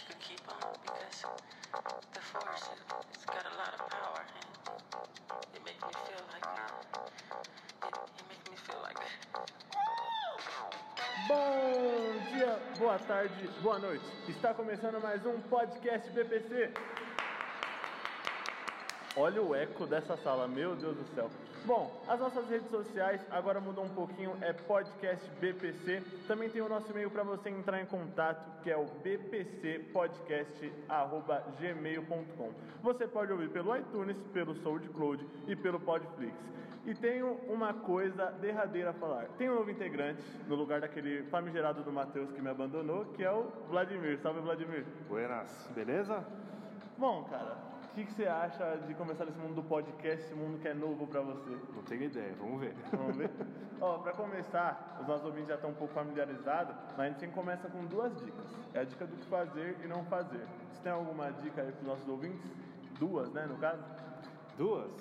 you could keep on because the force it's got a lot of power and it makes me feel like it, it makes me feel like Bom dia, boa tarde, boa noite. Está começando mais um podcast BPC. Olha o eco dessa sala, meu Deus do céu. Bom, as nossas redes sociais agora mudou um pouquinho, é podcast BPC. Também tem o nosso e-mail para você entrar em contato, que é o bpcpodcast@gmail.com. Você pode ouvir pelo iTunes, pelo SoundCloud e pelo Podflix. E tenho uma coisa derradeira a falar. Tem um novo integrante no lugar daquele famigerado do Matheus que me abandonou, que é o Vladimir. Salve Vladimir. Buenas, beleza? Bom, cara, o que, que você acha de começar nesse mundo do podcast, esse mundo que é novo pra você? Não tenho ideia, vamos ver. Vamos ver? Ó, pra começar, os nossos ouvintes já estão um pouco familiarizados, mas a gente sempre começa com duas dicas. É a dica do que fazer e não fazer. Você tem alguma dica aí pros nossos ouvintes? Duas, né, no caso? Duas,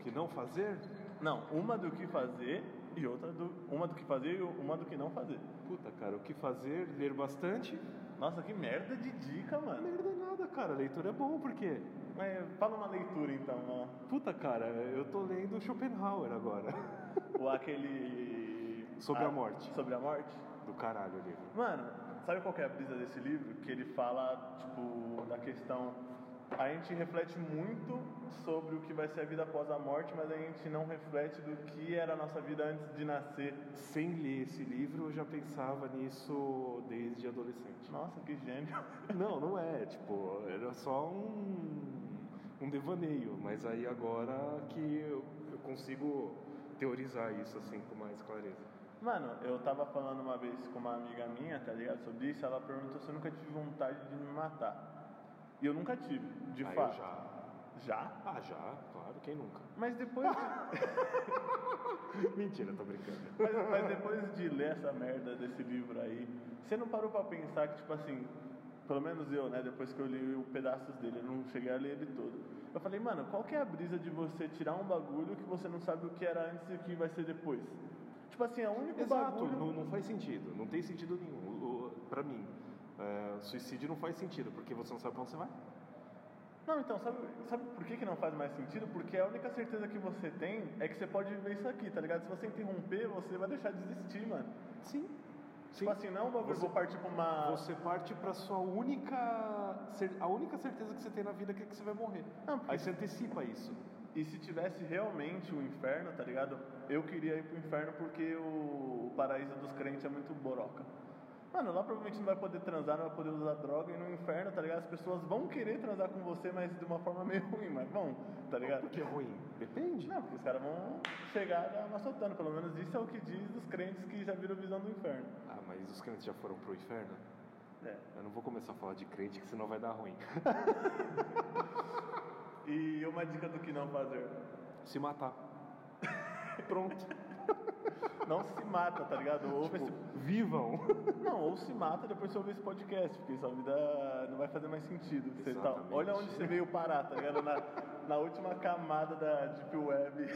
o que não fazer? Não, uma do que fazer e outra do... Uma do que fazer e uma do que não fazer. Puta, cara, o que fazer? Ler bastante? Nossa, que merda de dica, mano. Merda nada, cara. Leitura é bom, por quê? Mas fala uma leitura então. Puta, cara, eu tô lendo Schopenhauer agora. Ou aquele... Sobre Ah, a morte. Sobre a morte? Do caralho o livro. Mano, sabe qual que é a brisa desse livro? Que ele fala, tipo, da questão. A gente reflete muito sobre o que vai ser a vida após a morte, mas a gente não reflete do que era a nossa vida antes de nascer. Sem ler esse livro, eu já pensava nisso desde adolescente. Nossa, que gênio. Não, não é. Tipo, era só um, um devaneio. Mas aí agora que eu, eu consigo teorizar isso assim com mais clareza. Mano, eu tava falando uma vez com uma amiga minha, tá ligado? Sobre isso, ela perguntou se eu nunca tive vontade de me matar. E eu nunca tive, de eu fato. já. Já? Ah, já, claro, quem nunca? Mas depois de... Mentira, tô brincando. Mas, mas depois de ler essa merda desse livro aí, você não parou pra pensar que, tipo assim, pelo menos eu, né, depois que eu li o pedaços dele, eu não cheguei a ler ele todo. Eu falei, mano, qual que é a brisa de você tirar um bagulho que você não sabe o que era antes e o que vai ser depois? Tipo assim, é o único Exato, bagulho... não, não faz sentido, não tem sentido nenhum. Pra mim, é, suicídio não faz sentido, porque você não sabe pra onde você vai. Não, então, sabe, sabe por que, que não faz mais sentido? Porque a única certeza que você tem é que você pode viver isso aqui, tá ligado? Se você interromper, você vai deixar de existir, mano. Sim. Tipo assim, não um Você- vou partir pra uma... Você parte pra sua única. A única certeza que você tem na vida que é que você vai morrer. Não, porque- Aí você antecipa isso. E se tivesse realmente o inferno, tá ligado? Eu queria ir pro inferno porque o, o paraíso dos crentes é muito boroca. Mano, lá provavelmente não vai poder transar, não vai poder usar droga, e no inferno, tá ligado? As pessoas vão querer transar com você, mas de uma forma meio ruim, mas vão, tá ligado? Por que é ruim? Depende. Não, porque os caras vão chegar já maçotando, pelo menos isso é o que diz dos crentes que já viram visão do inferno. Ah, mas os crentes já foram pro inferno? É. Eu não vou começar a falar de crente, que senão vai dar ruim. E uma dica do que não fazer. Se matar. Pronto. Não se mata, tá ligado? Ouve Tipo, vivam. Não, ou se mata depois você ouvir esse podcast, porque sua vida não vai fazer mais sentido. Você tá, olha onde você veio parar, tá ligado? Na, na última camada da Deep Web.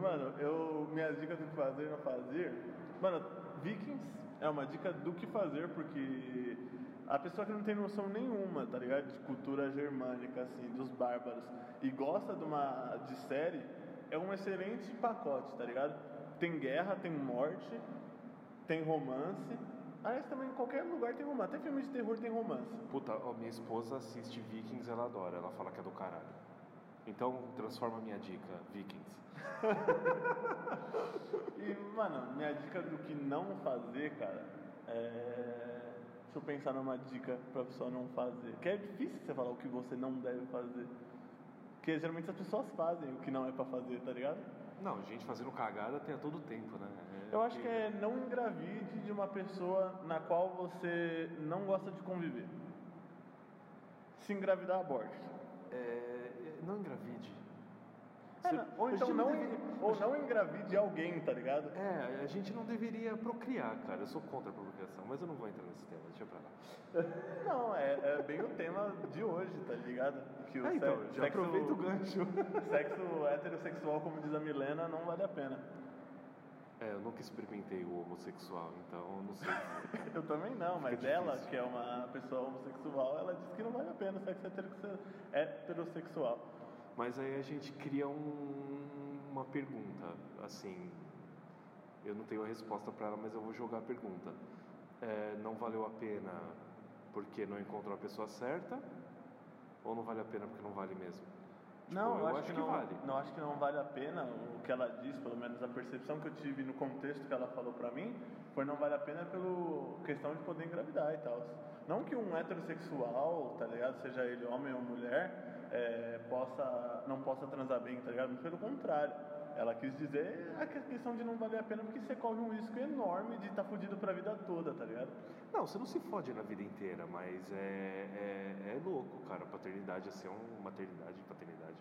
Mano, eu. Minhas dicas do que fazer e não fazer. Mano, Vikings é uma dica do que fazer, porque a pessoa que não tem noção nenhuma, tá ligado? De cultura germânica, assim, dos bárbaros, e gosta de uma de série, é um excelente pacote, tá ligado? Tem guerra, tem morte, tem romance. Aliás, também em qualquer lugar tem romance. Até filme de terror tem romance. Puta, ó, minha esposa assiste Vikings, ela adora. Ela fala que é do caralho. Então, transforma minha dica, Vikings. E, mano, minha dica do que não fazer, cara, é. Deixa eu pensar numa dica pra pessoa não fazer. Que é difícil você falar o que você não deve fazer. Porque geralmente as pessoas fazem o que não é pra fazer, tá ligado? Não, gente fazendo cagada tem a todo tempo, né? É- Eu acho que é não engravide de uma pessoa na qual você não gosta de conviver. Se engravidar, aborte. É, é, não engravide. É, não, ou então não, deveria- ou não engravide alguém, tá ligado? É, a gente não deveria procriar, cara. Eu sou contra a procriação, mas eu não vou entrar nesse tema, deixa pra lá. Não, é, é bem o tema de hoje, tá ligado? Que o Ah, então, se- já aproveita o gancho. Sexo heterossexual, como diz a Milena, não vale a pena. É, eu nunca experimentei o homossexual, então eu não sei. Eu também não, mas Fica ela, difícil. que é uma pessoa homossexual, ela diz que não vale a pena o sexo heterosse- heterossexual. Mas aí a gente cria um- uma pergunta, assim, eu não tenho a resposta para ela, mas eu vou jogar a pergunta. É, não valeu a pena porque não encontrou a pessoa certa? Ou não vale a pena porque não vale mesmo? Tipo, Não, eu, eu acho, que, que não, vale. não acho que não vale a pena o que ela diz, pelo menos a percepção que eu tive no contexto que ela falou pra mim, foi não vale a pena pelo questão de poder engravidar e tal. Não que um heterossexual, tá ligado, seja ele homem ou mulher, é, possa, não possa transar bem, tá ligado? Muito pelo contrário. Ela quis dizer a questão de não valer a pena porque você corre um risco enorme de estar fudido pra vida toda, tá ligado? Não, você não se fode na vida inteira, mas é, é, é louco, cara. Paternidade, assim, é um, maternidade paternidade.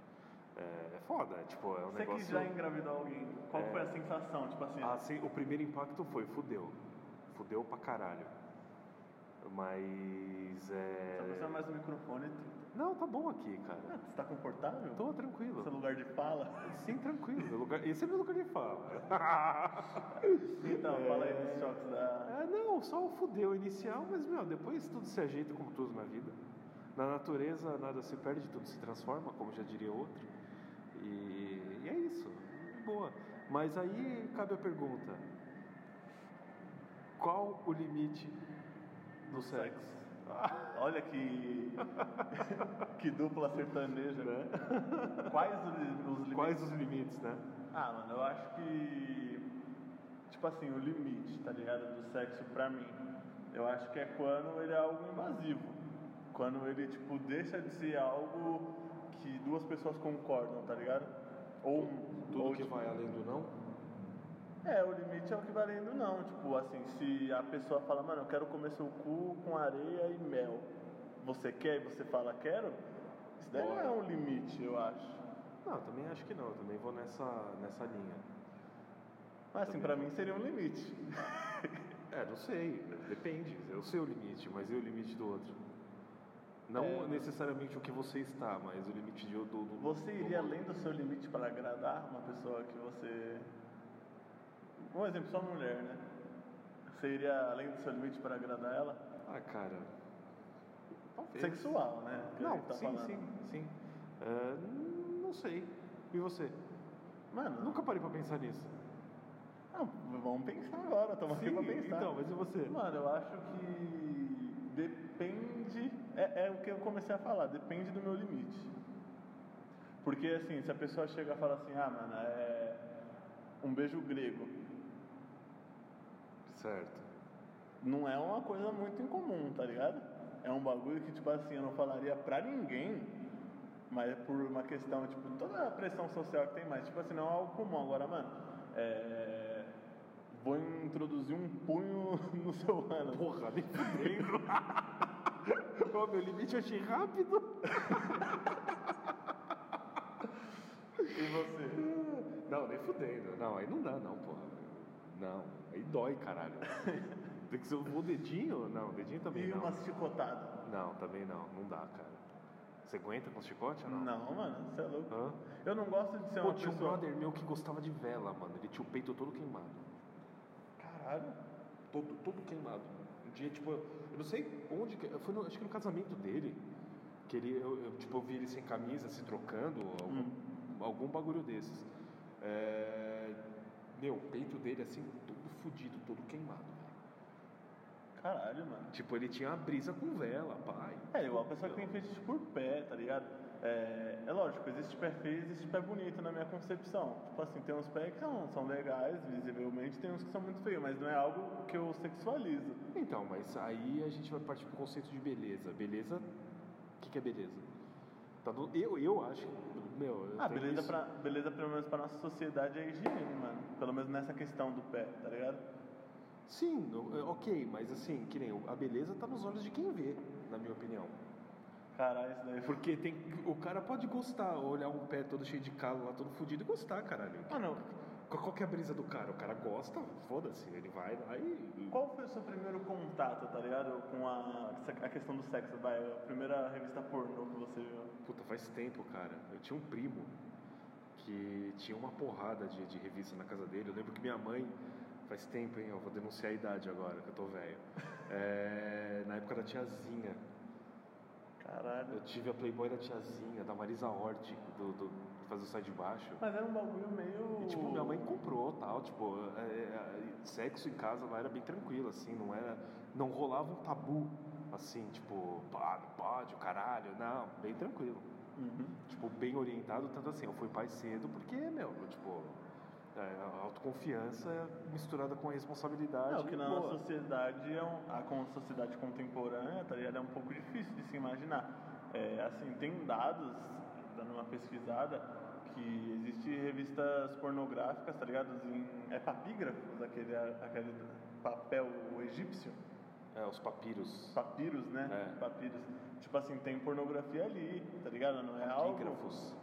É, é foda, é, tipo, é um Você negócio... que já engravidou alguém, qual É. foi a sensação? Tipo assim, Assim, o primeiro impacto foi, fudeu. Fudeu pra caralho. Mas é. você mais o microfone, Não, tá bom aqui, ah, cara. você tá confortável? Tô tranquilo. Seu lugar de fala? Sim, tranquilo. Lugar... Esse é meu lugar de fala. Então, fala aí dos choques da. É, não, só o fudeu inicial, mas, meu, depois tudo se ajeita como tudo na vida. Na natureza, nada se perde, tudo se transforma, como já diria outro. E, e é isso. Boa. Mas aí cabe a pergunta: qual o limite do sexo? Olha que. que dupla sertaneja, né? Quais os, os limites? Quais os limites, né? Ah, mano, eu acho que. Tipo assim, o limite, tá ligado? Do sexo pra mim. Eu acho que é quando ele é algo invasivo. Quando ele, tipo, deixa de ser algo que duas pessoas concordam, tá ligado? Ou. Tudo ou, que tipo, vai além do não? É, o limite é o que valendo não. Tipo, assim, se a pessoa fala, mano, eu quero comer seu cu com areia e mel. Você quer e você fala, quero? Isso daí não é um limite, eu acho. Não, eu também acho que não. Eu também vou nessa, nessa linha. Mas assim, pra mim seria um limite. É, não sei, depende. Eu sei o limite, mas e o limite do outro? Não É, necessariamente o que você está, mas o limite de, do, do. Você do- iria além do seu limite para agradar uma pessoa que você. Um exemplo, sua mulher, né? Você iria além do seu limite para agradar ela? Ah, cara. Talvez. Sexual, né? Que a Não, tá sim, falando. sim, sim. É, não sei. E você? Mano, Nunca parei pra pensar nisso. não, vamos pensar agora, estamos aqui pra pensar. então, mas e você? Mano, eu acho que depende. É, é o que eu comecei a falar, depende do meu limite. Porque assim, se a pessoa chega e fala assim, ah, mano, é um beijo grego, Certo. não é uma coisa muito incomum, tá ligado? É um bagulho que, tipo assim, eu não falaria pra ninguém, mas é por uma questão, tipo, toda a pressão social que tem mais, tipo assim, não é algo comum. Agora, mano, é. Vou introduzir um punho no seu ano. Porra, nem fudendo. Ô, meu limite eu achei rápido. E você? Não, nem fudendo. Não, aí não dá, não, porra. Não, aí dói, caralho. Tem que ser o dedinho? Não, o dedinho também E não. uma chicotada? Não, também não, não dá, cara. Você aguenta com chicote ou não? Não, mano, você é louco. Hã? Eu não gosto de ser Pô, uma tinha um pessoa. brother meu que gostava de vela, mano. Ele tinha o peito todo queimado. Caralho. Todo, todo queimado. Um dia, tipo, eu não sei onde. que- Foi no, acho que no casamento dele. Que ele, eu, eu, tipo, eu vi ele sem camisa, se trocando, algum, algum bagulho desses. É, meu, o peito dele, assim, todo fudido, todo queimado, velho. Caralho, mano. Tipo, ele tinha a brisa com vela, pai. É, igual a pessoa que tem fetiche por pé, tá ligado? É, é lógico, existe pé feio, existe pé bonito na minha concepção. Tipo assim, tem uns pés que são, são legais, visivelmente, tem uns que são muito feios, mas não é algo que eu sexualizo. Então, mas aí a gente vai partir pro conceito de beleza. Beleza, o que, que é beleza? Tá no- eu, eu acho, meu... eu Ah, beleza, isso- pra, beleza pelo menos pra nossa sociedade é higiene, mano. Pelo menos nessa questão do pé, tá ligado? Sim, ok, mas assim, que nem a beleza tá nos olhos de quem vê, na minha opinião. Caralho, isso daí. Porque tem, o cara pode gostar, olhar um pé todo cheio de calo lá, todo fudido e gostar, caralho. Mano, Qual, qual que é a brisa do cara? O cara gosta, foda-se, ele vai lá e... qual foi o seu primeiro contato, tá ligado? Com a, a questão do sexo, vai? A primeira revista pornô que você viu. Puta, faz tempo, cara. Eu tinha um primo que que tinha uma porrada de, de revista na casa dele. Eu lembro que minha mãe, faz tempo, hein, eu vou denunciar a idade agora, que eu tô velho. É, na época da tiazinha. Caralho. Eu tive a Playboy da tiazinha, da Marisa Hort, do, do fazer o sai de baixo. Mas era um bagulho meio. E, tipo, minha mãe comprou tal, tipo, é, é, sexo em casa lá era bem tranquilo, assim, não era. Não rolava um tabu, assim, tipo, pá, não pode, o caralho, não, bem tranquilo. Uhum. Tipo, bem orientado, tanto assim, eu fui pai cedo porque, meu, tipo, é, a autoconfiança misturada com a responsabilidade. Não, que na boa. nossa sociedade, é um, a con- sociedade contemporânea, tá ligado? É um pouco difícil de se imaginar. É, assim, tem dados, dando uma pesquisada, que existe revistas pornográficas, tá ligado? Em, é papígrafos, aquele, aquele papel egípcio, É, os papiros. papiros, né? É. Papiros. Tipo assim, tem pornografia ali, tá ligado? Não é algo... Papígrafos.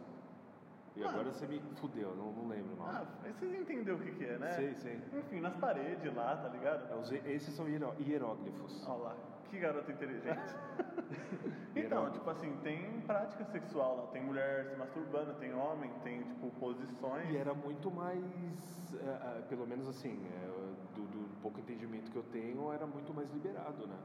E Ah. agora você me fudeu, não, não lembro nome. Ah, vocês entenderam o que que é, né? Sei, sei. Enfim, nas paredes lá, tá ligado? É, os- esses são hieró- hieróglifos. Olha lá, que garota inteligente. então, tipo assim, tem prática sexual lá, tem mulher se masturbando, tem homem, tem tipo posições. E era muito mais, é, é, pelo menos assim, é, do, do pouco entendimento que eu tenho, era muito mais liberado, né?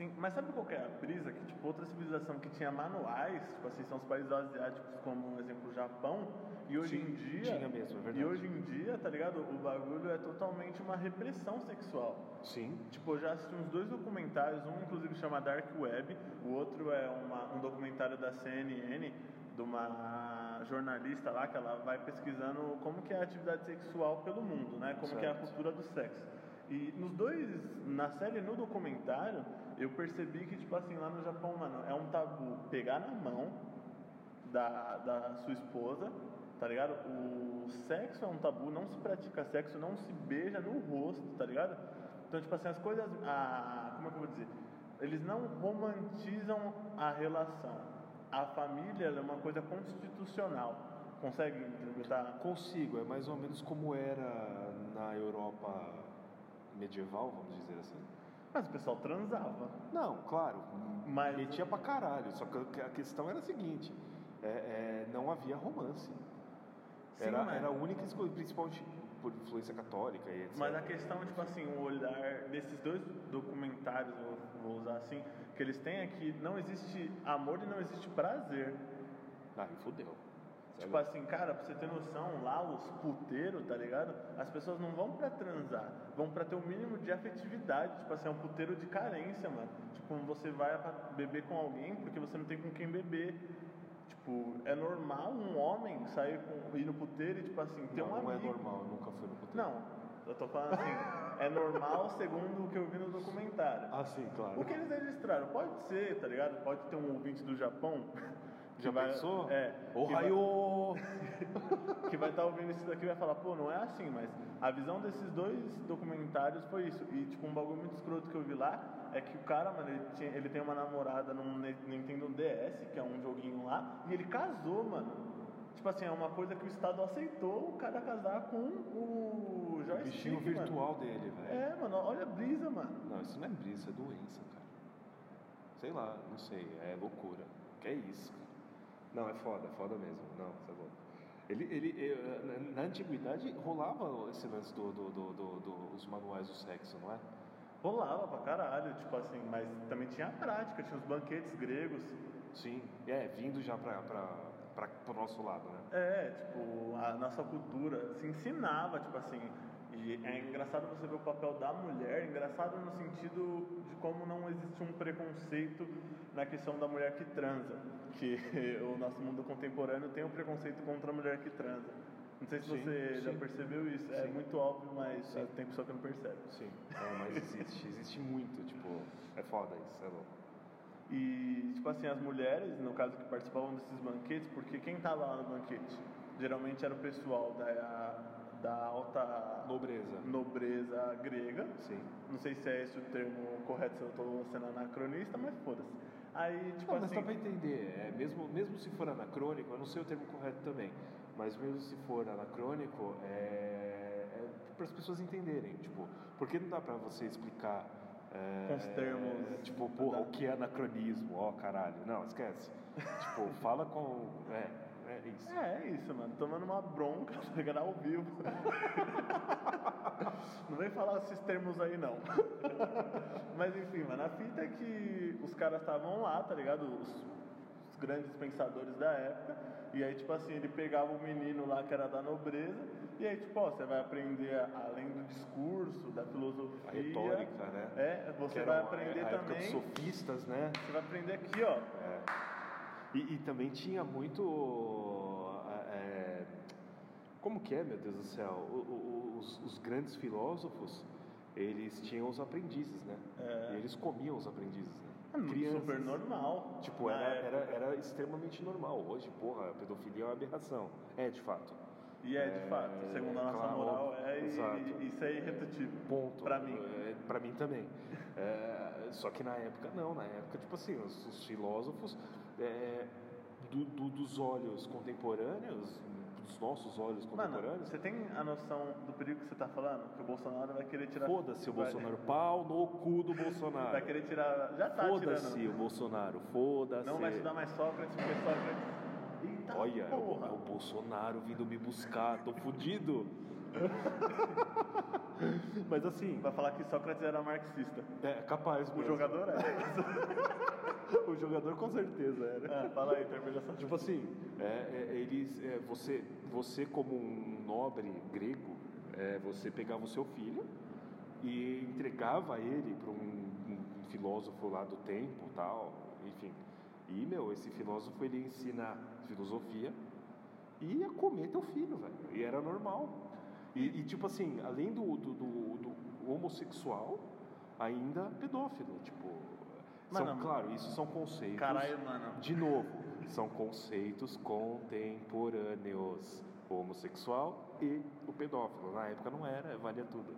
Sim, mas sabe qual que é a brisa? Que tipo, outra civilização que tinha manuais, tipo assim, são os países asiáticos, como por exemplo o Japão, e hoje em dia. tinha mesmo, é verdade. E hoje em dia, tá ligado? O bagulho é totalmente uma repressão sexual. Sim. Tipo, eu já assisti uns dois documentários, um inclusive chama Dark Web, o outro é uma- um documentário da CNN, de uma jornalista lá, que ela vai pesquisando como que é a atividade sexual pelo mundo, né? Como que é a Certo. cultura do sexo. E nos dois, na série e no documentário, eu percebi que, tipo assim, lá no Japão, mano, é um tabu pegar na mão da, da sua esposa, tá ligado? O sexo é um tabu, não se pratica sexo, não se beija no rosto, tá ligado? Então, tipo assim, as coisas. A, como é que eu vou dizer? Eles não romantizam a relação. A família é uma coisa constitucional. Consegue interpretar? Consigo, é mais ou menos como era na Europa medieval, vamos dizer assim. Mas o pessoal transava. Não, claro, Mas- metia pra caralho, só que a questão era a seguinte, é, é, não havia romance. Sim, Era, mas- era a única escolha, principalmente por influência católica e etc. Mas a questão, tipo assim, o olhar desses dois documentários, vou usar assim, que eles têm aqui, não existe amor e não existe prazer. Ah, fudeu. Tipo assim, cara, pra você ter noção, lá os puteiros, tá ligado? As pessoas não vão pra transar, vão pra ter o mínimo de afetividade. Tipo assim, é um puteiro de carência, mano. Tipo, você vai pra beber com alguém porque você não tem com quem beber. Tipo, é normal um homem sair com, ir no puteiro e, tipo assim, ter não, um não é amigo. normal, eu nunca fui no puteiro. Não, eu tô falando assim, é normal segundo o que eu vi no documentário. Ah, sim, claro. O que eles registraram? Pode ser, tá ligado? Pode ter um ouvinte do Japão. Que Já vai- pensou? É. Ô, que vai- raio! que vai estar ouvindo isso daqui e vai falar, pô, não é assim, mas a visão desses dois documentários foi isso. E, tipo, um bagulho muito escroto que eu vi lá é que o cara, mano, ele, tinha- ele tem uma namorada num Ne- Nintendo DS, que é um joguinho lá, e ele casou, mano. Tipo assim, é uma coisa que o Estado aceitou o cara casar com o O joystick, bichinho mano. virtual dele, velho. É, mano, olha a brisa, mano. Não, isso não é brisa, isso é doença, cara. Sei lá, não sei, é loucura. Que é isso, cara. Não, é foda, é foda mesmo. Não, você é louco. Ele, ele, eh, na- antiguidade rolava esse lance dos do, do, do, do, manuais do sexo, não é? Rolava pra caralho, tipo assim, mas também tinha a prática, tinha os banquetes gregos. Sim, é, vindo já pra, pra, pra, pro nosso lado, né? É, tipo, a nossa cultura se ensinava, tipo assim, e é engraçado você ver o papel da mulher, engraçado no sentido de como não existe um preconceito na questão da mulher que transa, que o nosso mundo contemporâneo tem um preconceito contra a mulher que transa. Não sei se Sim, você já sim. percebeu isso, é Sim. muito óbvio, mas tem pessoa que não percebe. Sim. Não, mas existe, existe muito, tipo, é foda isso, é louco. E, tipo assim, as mulheres, no caso que participavam desses banquetes, porque quem estava lá no banquete? Geralmente era o pessoal da, da alta Nobreza. nobreza grega. Sim. Não sei se é esse o termo correto, se eu estou sendo anacronista, mas foda-se. Aí, tipo Não, mas assim. dá pra entender, é, mesmo, mesmo se for anacrônico, eu não sei o termo correto também, mas mesmo se for anacrônico, é, é para as pessoas entenderem, tipo, porque não dá pra você explicar é, Com os termos tipo, porra, o que é anacronismo, ó caralho, não, esquece. tipo, fala com, é, É isso. É, é isso, mano. Tomando uma bronca, tá ligado? Ao vivo. Não vem falar esses termos aí, não. Mas enfim, mano, a fita é que os caras estavam lá, tá ligado? Os, os grandes pensadores da época. E aí, tipo assim, ele pegava o menino lá que era da nobreza. E aí, tipo, ó, você vai aprender além do discurso, da filosofia. A retórica, né? É, você vai aprender a época dos também. sofistas, né? Você vai aprender aqui, ó. E, e também tinha muito. é, como que é, meu Deus do céu? O- o- os, os grandes filósofos, eles tinham os aprendizes, né? É. E eles comiam os aprendizes, né? É super normal. Tipo, era, era, era extremamente normal. Hoje, porra, a pedofilia é uma aberração. É, de fato. E é de fato, É, segundo a nossa claro, moral, é, e- isso é irredutível. Ponto. Pra mim. É, pra mim também. É, só que na época não, na época, tipo assim, os, os filósofos é, do- do- dos olhos contemporâneos, dos nossos olhos Mano, contemporâneos, você tem a noção do perigo que você tá falando? Que o Bolsonaro vai querer tirar. foda-se o Bolsonaro, pau no cu do Bolsonaro. Vai querer tirar. Já tá Foda-se o Bolsonaro, foda-se. Não vai estudar mais Sócrates, porque Sócrates. Eita Olha, é o, é o Bolsonaro vindo me buscar, tô fudido. Mas assim, Vai falar que Sócrates era marxista. é capaz O mesmo. jogador é. o jogador com certeza era. é fala aí, termina essa Tipo assim, é, é, eles, é, você, você como um nobre grego, é, você pegava o seu filho e entregava ele para um, um filósofo lá do tempo, tal, enfim. E meu, esse filósofo ele ia ensinar filosofia e ia comer teu filho, velho. E era normal. E, e, tipo assim, além do, do, do- do homossexual, ainda pedófilo, tipo. São, claro, isso são conceitos. Caralho, mano. De novo, são conceitos contemporâneos. O homossexual e o pedófilo. Na época não era, valia tudo.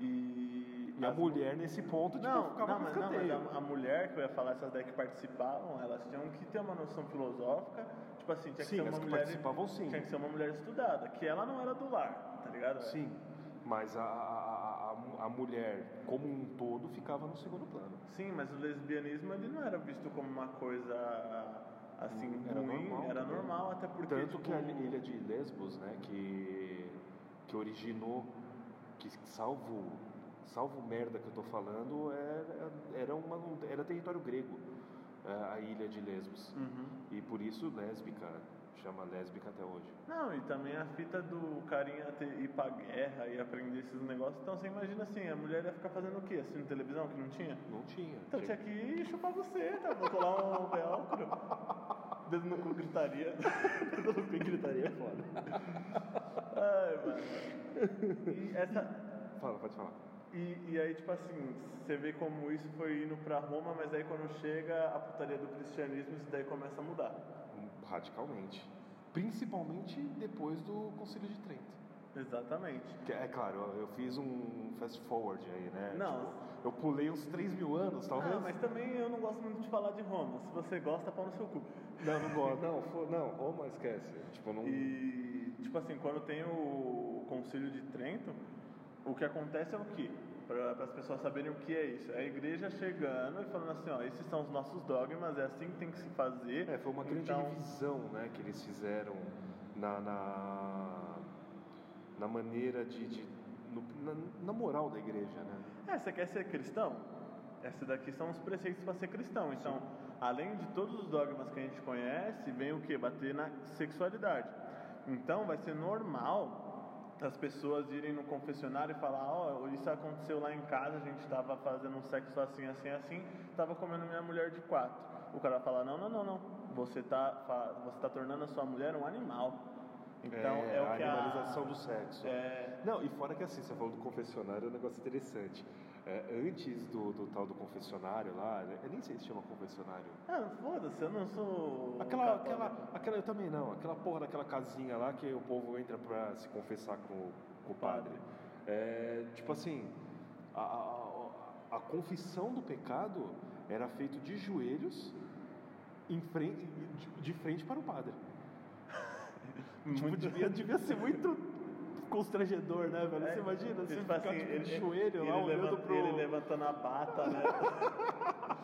E. E a mulher, nesse ponto, tipo, Não, ficava não, mas, não, mas a, a mulher que eu ia falar, essas daí que participavam, elas tinham que ter uma noção filosófica. Tipo assim, tinha que Sim, ser uma que mulher. participavam, sim. Tinha que ser uma mulher estudada, que ela não era do lar, tá ligado? Sim, mas a, a, a, a mulher, como um todo, ficava no segundo plano. Sim, mas o lesbianismo ele não era visto como uma coisa assim Era ruim, normal, era né? normal, até porque Tanto tipo, que a ilha de Lesbos, né, que, que originou, que salvo, salvo merda que eu tô falando, era, era, uma, era território grego, é, a ilha de Lesbos. Uhum. E por isso lésbica, chama lésbica até hoje. Não, e também a fita do carinha ter, ir pra guerra e aprender esses negócios. Então você imagina assim, a mulher ia ficar fazendo o quê? Assistindo televisão que não tinha? Não tinha. Então tinha que ir chupar você, tá? Vou colar um velcro. Dedo no cu gritaria. Dedo no cu gritaria é foda. Ai, mano. E essa. Fala, pode falar. E, e aí, tipo assim, você vê como isso foi indo pra Roma, mas aí quando chega a putaria do cristianismo, isso daí começa a mudar. Radicalmente. Principalmente depois do Concílio de Trento. Exatamente. Que, é claro, eu- fiz um fast forward aí, né? Não. Tipo, eu pulei uns 3 mil anos, talvez. Ah, mas também eu não gosto muito de falar de Roma. Se você gosta, pau no seu cu. Não, não gosto. Não, fo- não, Roma esquece. Tipo, não. E, tipo assim, quando tem o Concílio de Trento, o que acontece é o quê? Para as pessoas saberem o que é isso. É a igreja chegando e falando assim, ó, esses são os nossos dogmas, é assim que tem que se fazer. É, foi uma grande Então, revisão, né, que eles fizeram na, na, na maneira de, de no- na, na moral da igreja, né? É, você quer ser cristão? Esses daqui são os preceitos para ser cristão. Então, além de todos os dogmas que a gente conhece, vem o que? Bater na sexualidade. Então, vai ser normal as pessoas irem no confessionário e falar: Ó, isso aconteceu lá em casa, a gente estava fazendo um sexo assim, assim, assim, estava comendo minha mulher de quatro. O cara vai falar: Não, não, não, não. Você está você tá tornando a sua mulher um animal. Então, é, o a que animalização a. do sexo. É, Não, e fora que assim, você falou do confessionário, é um negócio interessante. É, antes do, do tal do confessionário lá, né, eu nem sei se chama confessionário. ah, foda-se, eu não sou. Aquela, católico. aquela, aquela, eu também não, aquela porra daquela casinha lá que o povo entra pra se confessar com, com o padre. É, tipo assim, a, a, a confissão do pecado era feito de joelhos em frente, de, de frente para o padre. Tipo, devia, devia ser muito constrangedor, né, velho? É, Você imagina, você tipo ficar assim, tipo, ele, de joelho ele lá, olhando levanta- pro... Ele levantando a bata, né?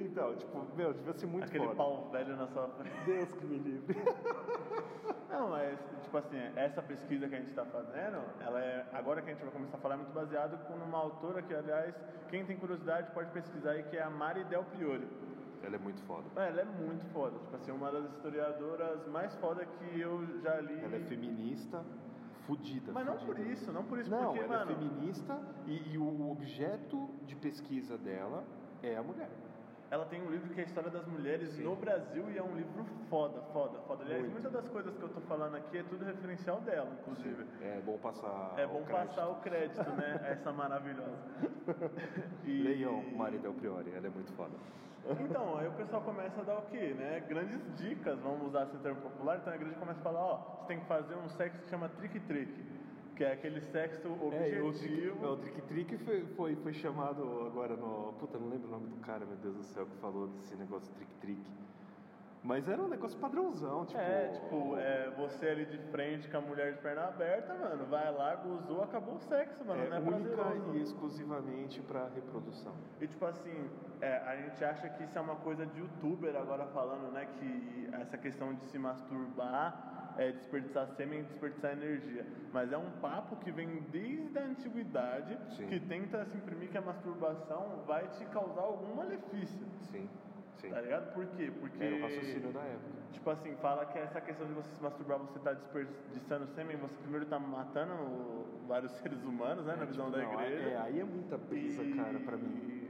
Então, tipo, meu, devia ser muito Aquele foda. pau velho na sua frente. Deus que me livre. Não, mas, tipo assim, essa pesquisa que a gente está fazendo, ela é, agora que a gente vai começar a falar, é muito baseado com uma autora que, aliás, quem tem curiosidade pode pesquisar aí, que é a Mari Del Priori. Ela é muito foda. É, Ela é muito foda, tipo assim, uma das historiadoras mais foda que eu já li. Ela é feminista, Mas não fudida. por isso, não por isso, Não, porque, ela mano, é feminista e, e o objeto de pesquisa dela é a mulher. ela tem um livro que é a História das Mulheres Sim. no Brasil e é um livro foda, foda, foda. Aliás, Muito. muitas das coisas que eu tô falando aqui é tudo referencial dela, inclusive. É bom passar. É o bom crédito. passar o crédito, né? a Essa maravilhosa. E- Leiam Mari Del Priori, ela é muito foda. Então, aí o pessoal começa a dar o quê, né? Grandes dicas, vamos usar esse termo popular. Então a igreja começa a falar, ó, você tem que fazer um sexo que chama trick-trick, que é aquele sexo É, o objetivo. o Trick Trick foi, foi, foi chamado agora no. Puta, não lembro o nome do cara, meu Deus do céu, que falou desse negócio Trick Trick. Mas era um negócio padrãozão, tipo. É, tipo, é, você ali de frente com a mulher de perna aberta, mano, vai lá, gozou, acabou o sexo, mano, é não é única prazeroso. e exclusivamente pra reprodução. E tipo assim, é, a gente acha que isso é uma coisa de youtuber agora falando, né? Que essa questão de se masturbar é desperdiçar sêmen e desperdiçar energia. Mas é um papo que vem desde a antiguidade Sim. que tenta se imprimir que a masturbação vai te causar algum malefício. Sim, sim. Tá ligado? Por quê? Porque. Era o raciocínio da época. Tipo assim, fala que essa questão de você se masturbar, você tá desperdiçando sêmen, você primeiro tá matando vários seres humanos, né? Na visão da Não, igreja. É, aí é muita brisa, E- cara, pra mim.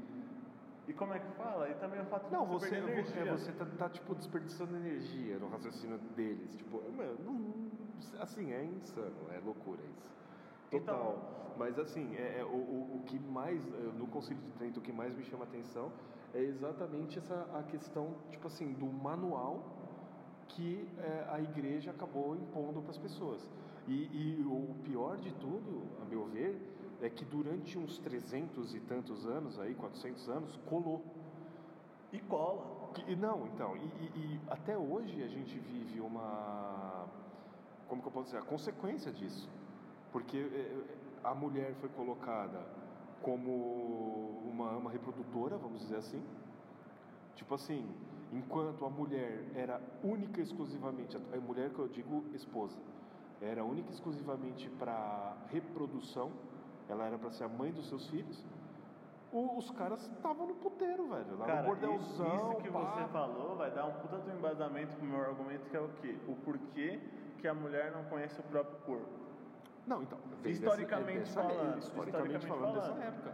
E como é que fala? E também o fato de Não, você, você, energia. é, você tá, tá, tipo, desperdiçando energia no raciocínio deles. Tipo, mano, não- assim, é insano, é loucura isso. Total. Então- Mas assim, é, é, o, o, o que mais, no Conselho de Trento, o que mais me chama atenção é exatamente essa a questão, tipo assim, do manual que eh, a igreja acabou impondo para as pessoas. E, e o pior de tudo, a meu ver, é que durante uns 300 e tantos anos, aí, 400 anos, colou. E cola. E não, então, e, e- e até hoje a gente vive uma. Como que eu posso dizer? A consequência disso. Porque eh, a mulher foi colocada como uma, uma reprodutora, vamos dizer assim. Tipo assim, enquanto a mulher era única e exclusivamente, a mulher que eu digo esposa, era única e exclusivamente para reprodução, ela era para ser a mãe dos seus filhos. o- Os caras estavam no puteiro, velho, lá Cara, no bordelzão. isso, que pá. você falou vai dar um puta do embasamento pro meu argumento, que é o quê? O porquê que a mulher não conhece o próprio corpo. Não, então. Historicamente dessa, é falando, Historicamente, historicamente falando, falando. dessa época.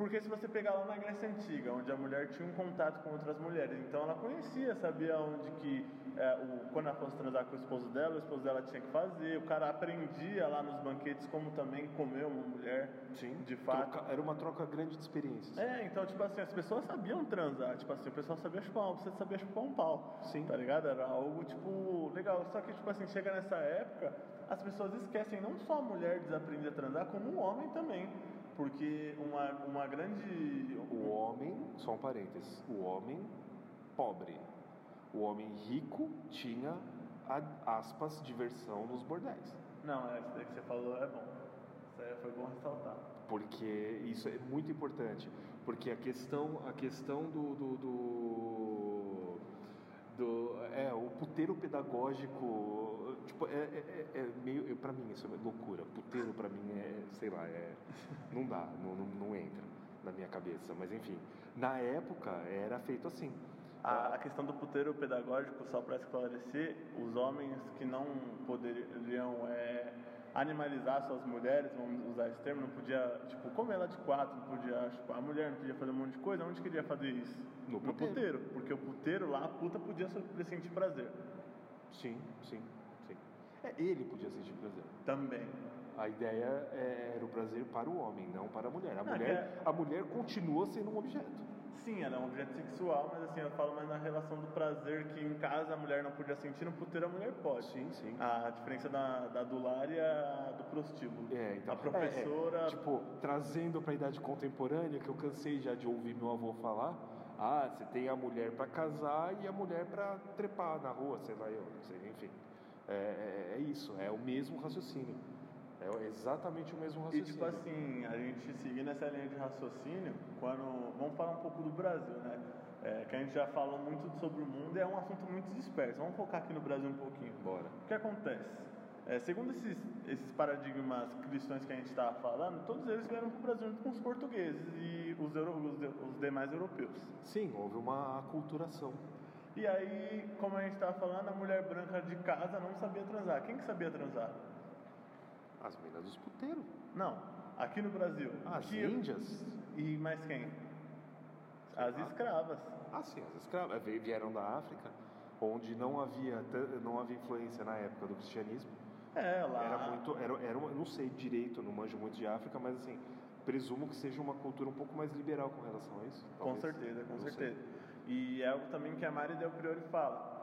Porque se você pegar lá na Grécia Antiga, onde a mulher tinha um contato com outras mulheres, então ela conhecia, sabia onde que, é, o, quando ela fosse transar com o esposo dela, o esposo dela tinha que fazer, o cara aprendia lá nos banquetes como também comer uma mulher, Sim, de fato. troca- era uma troca grande de experiências. É, então, tipo assim, as pessoas sabiam transar, tipo assim, o pessoal sabia chupar um, você sabia chupar um pau. Sim. Tá ligado? Era algo, tipo, legal. Só que, tipo assim, chega nessa época, as pessoas esquecem não só a mulher desaprender a transar, como o homem também. Porque uma, uma grande. O homem, só um parênteses, o homem pobre, o homem rico tinha, aspas, diversão nos bordéis. Não, é, isso daí que você falou é bom. Isso aí foi bom ressaltar. Porque isso é muito importante. Porque a questão, a questão do, do, do, do- é, o puteiro pedagógico, tipo, é, é, é- é meio, para mim isso é loucura. Puteiro para mim é, sei lá, é, não dá, não, não, não entra na minha cabeça. Mas enfim, na época era feito assim. A, a questão do puteiro pedagógico, só para esclarecer, os homens que não poderiam é, animalizar suas mulheres, vamos usar esse termo, não podia, tipo, comer ela de quatro, não podia chupar a mulher, não podia fazer um monte de coisa, onde queria fazer isso? No puteiro. porque o puteiro lá, a puta podia sentir prazer. Sim, sim. É, ele podia sentir prazer. Também. A ideia é- era o prazer para o homem, não para a mulher. A Ah, mulher, é- a mulher continua sendo um objeto. Sim, ela é um objeto sexual, mas assim, eu falo mais na relação do prazer que em casa a mulher não podia sentir, no puteiro a mulher pode. Sim, sim. A diferença da, da a do prostíbulo. É, então, a professora. é, é, tipo, trazendo para a idade contemporânea, que eu cansei já de ouvir meu avô falar, ah, você tem a mulher para casar e a mulher para trepar na rua, sei lá, eu não sei, enfim. É, é, é isso, é o mesmo raciocínio. É exatamente o mesmo E raciocínio. tipo assim, a gente seguindo essa linha de raciocínio, quando. Vamos falar um pouco do Brasil, né? É, que a gente já falou muito sobre o mundo e é um assunto muito disperso. Vamos focar aqui no Brasil um pouquinho. Bora. O que acontece? É, segundo esses, esses paradigmas cristãos que a gente estava falando, todos eles vieram para o Brasil junto com os portugueses e os, euro, os, os demais europeus. Sim, houve uma aculturação. E aí, como a gente estava falando, a mulher branca de casa não sabia transar. Quem que sabia transar? As minas dos puteiros. Não, aqui no Brasil. As Que- índias. E mais quem? Sei As lá. escravas. Ah, sim, as escravas. veio- Vieram da África, onde não havia, não havia influência na época do cristianismo. É, lá. Era muito, era, era não sei direito, não manjo muito de África, mas assim, presumo que seja uma cultura um pouco mais liberal com relação a isso. Com talvez. certeza, com Não sei. E é algo também que a Mari Del Priori fala.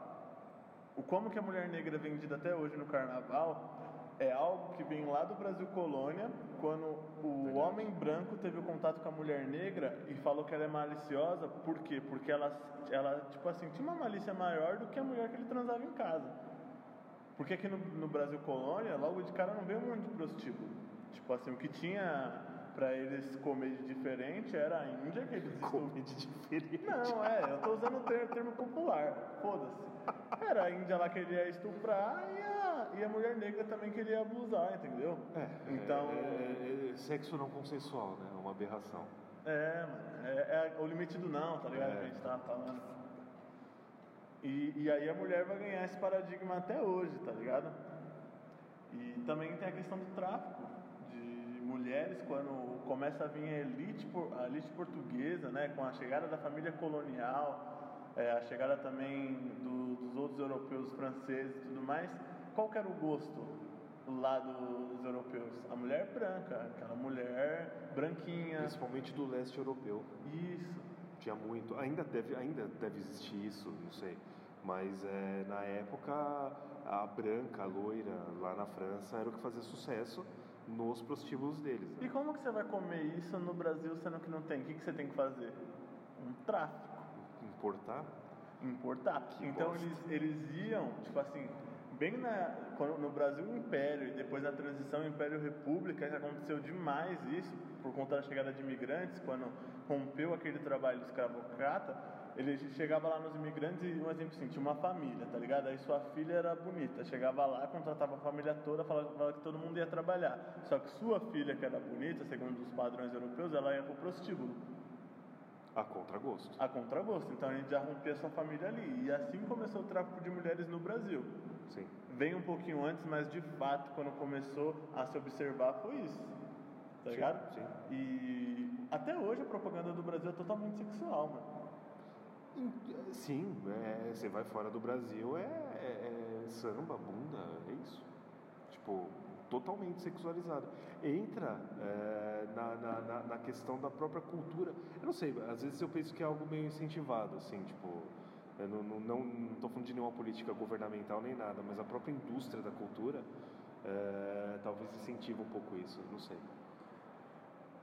O como que a mulher negra é vendida até hoje no carnaval é algo que vem lá do Brasil colônia, quando o Verdade. homem branco teve o contato com a mulher negra e falou que ela é maliciosa, por quê? Porque ela, ela tipo assim, tinha uma malícia maior do que a mulher que ele transava em casa. Porque aqui no, no Brasil colônia, logo de cara não veio um monte de prostíbulo. Tipo assim, o que tinha pra eles comer de diferente era a Índia, que eles Come de diferente. não, é, eu tô usando o termo, termo popular, foda-se. Era a Índia lá que ele ia estuprar e a, e a mulher negra também queria abusar, entendeu? É, Então, é, é- é sexo não consensual, né? Uma aberração. é, mano, é, é o limite do não, tá ligado? É. Que a gente tava falando. E, e aí a mulher vai ganhar esse paradigma até hoje, tá ligado? E também tem a questão do tráfico mulheres quando começa a vir a elite, a elite portuguesa, né, com a chegada da família colonial, é, a chegada também do- dos outros europeus, franceses e tudo mais. Qual que era o gosto lá dos europeus? A mulher branca, aquela mulher branquinha. Principalmente do leste europeu. Isso. Tinha muito. Ainda deve, ainda deve existir isso, não sei. Mas é, na época, a branca, a loira, lá na França, era o que fazia sucesso nos prostíbulos deles. E Né? como que você vai comer isso no Brasil sendo que não tem? O que, que você tem que fazer? Um tráfico. Importar? Importar. Que então bosta. eles, eles iam, tipo assim, bem na, no Brasil Império e depois na transição Império República, aconteceu demais isso, por conta da chegada de imigrantes, quando rompeu aquele trabalho escravocrata, ele chegava lá nos imigrantes e, um exemplo assim, tinha uma família, tá ligado? Aí sua filha era bonita, chegava lá, contratava a família toda, falava, que todo mundo ia trabalhar. Só que sua filha, que era bonita, segundo os padrões europeus, ela ia pro prostíbulo A contragosto. a contragosto. Então a gente já rompia essa família ali. E assim começou o tráfico de mulheres no Brasil. Sim. Vem um pouquinho antes, mas de fato, quando começou a se observar, foi isso. Tá Sim, ligado? sim. E até hoje a propaganda do Brasil é totalmente sexual, mano. Sim, é, você vai fora do Brasil, é, é- é samba, bunda, é isso. Tipo, totalmente sexualizado. Entra é, na, na, na- questão da própria cultura. Eu não sei, às vezes eu penso que é algo meio incentivado, assim, tipo. Não, não, não, não tô falando de nenhuma política governamental nem nada, mas a própria indústria da cultura é, talvez incentive um pouco isso, não sei.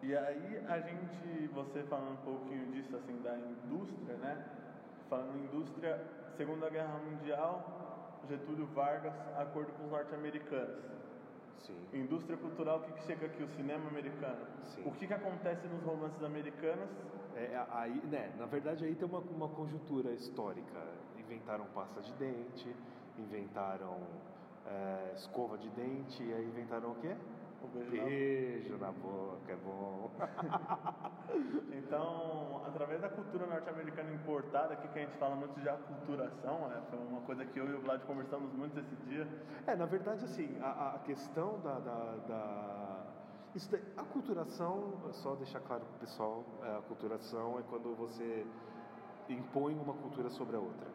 E aí a gente, você falando um pouquinho disso, assim, da indústria, né? Falando em indústria, Segunda Guerra Mundial, Getúlio Vargas, acordo com os norte-americanos. Sim. Indústria cultural, o que, que chega aqui? O cinema americano. Sim. O que, que acontece nos romances americanos? É, a- aí, né, na verdade aí tem uma, uma conjuntura histórica. Inventaram pasta de dente, inventaram é, escova de dente, e aí inventaram o quê? O beijo na- Beijo na boca, é bom. Então, através da cultura norte-americana importada, aqui que a gente fala muito de aculturação, é, foi uma coisa que eu e o Vlad conversamos muito esse dia. É, na verdade, assim, a, a questão da. da, da- isso daí- a culturação, só deixar claro pro pessoal, é, a culturação é quando você impõe uma cultura sobre a outra.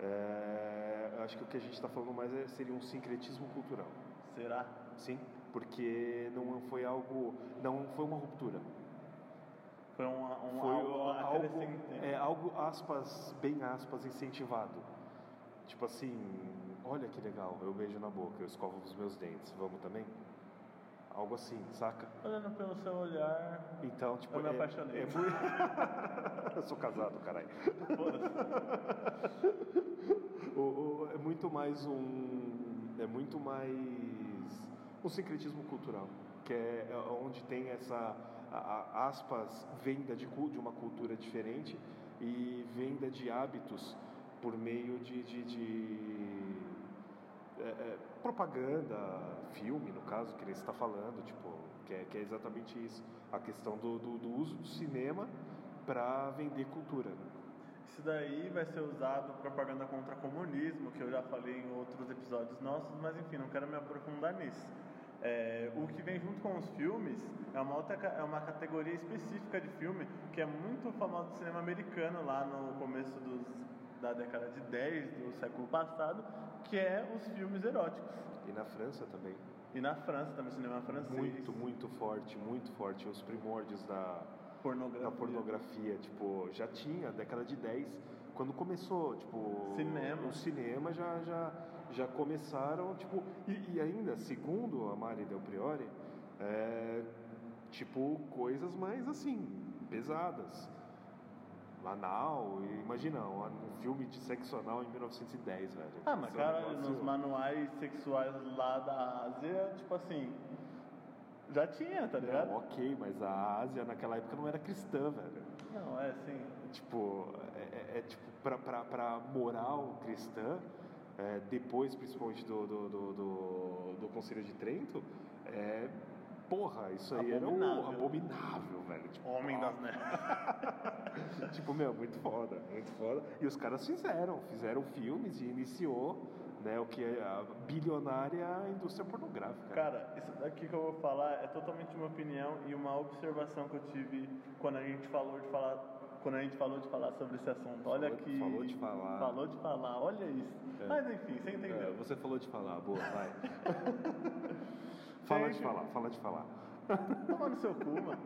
É, acho que o que a gente está falando mais é- seria um sincretismo cultural. Será? Sim, porque não foi algo, não foi uma ruptura. Foi um, um, Foi algo algo, é, algo aspas, bem aspas, incentivado. Tipo assim, olha que legal, eu beijo na boca, eu escovo os meus dentes, vamos também? Algo assim, saca? Olhando pelo seu olhar, Então, tipo, Eu me é- apaixonei. é muito- eu sou casado, caralho. O- o- é muito mais um. É muito mais um sincretismo cultural, que é é onde tem essa a- a- aspas venda de, de uma cultura diferente e venda de hábitos por meio de, de, de, é, é, propaganda, filme, no caso, que ele está falando, tipo, que é, que é exatamente isso, a questão do, do, do uso do cinema para vender cultura. né? Isso daí vai ser usado propaganda contra comunismo, que eu já falei em outros episódios nossos, mas enfim, não quero me aprofundar nisso. É, o que vem junto com os filmes é uma, outra, é uma categoria específica de filme que é muito famosa do cinema americano lá no começo dos, da década de 10 do século passado, que é os filmes eróticos. E na França também. E na França também, cinema francês. Muito, muito forte, muito forte. Os primórdios da, pornografia. da pornografia, tipo, já tinha, década de 10, quando começou, tipo, Cinema. o cinema já, já, já começaram, tipo, e, e ainda, segundo a Mari Del Priori, é, tipo, coisas mais assim, pesadas. Anal, imagina, um, filme de sexo anal em 1910, velho. Ah, mas cara, negócio- nos manuais sexuais lá da Ásia, tipo assim, já tinha, tá ligado? Não, ok, mas a Ásia naquela época não era cristã, velho. Não, é assim. Tipo, é, é- é tipo, pra, pra, pra moral cristã, é, depois principalmente do, do, do, do, do Conselho de Trento, é. Porra, isso aí era um Abominável. abominável, velho. Tipo, Homem das neves. tipo, meu, muito foda, muito foda. E os caras fizeram, fizeram filmes e iniciou né, o que é a bilionária indústria pornográfica. Cara, isso daqui que eu vou falar é totalmente uma opinião e uma observação que eu tive quando a gente falou de falar, quando a gente falou de falar sobre esse assunto. Olha Falou- que falou de falar. Falou de falar, olha isso. É. Mas enfim, você É, entendeu? você falou de falar, boa, vai. fala de falar, fala de falar. Toma no seu cu, mano.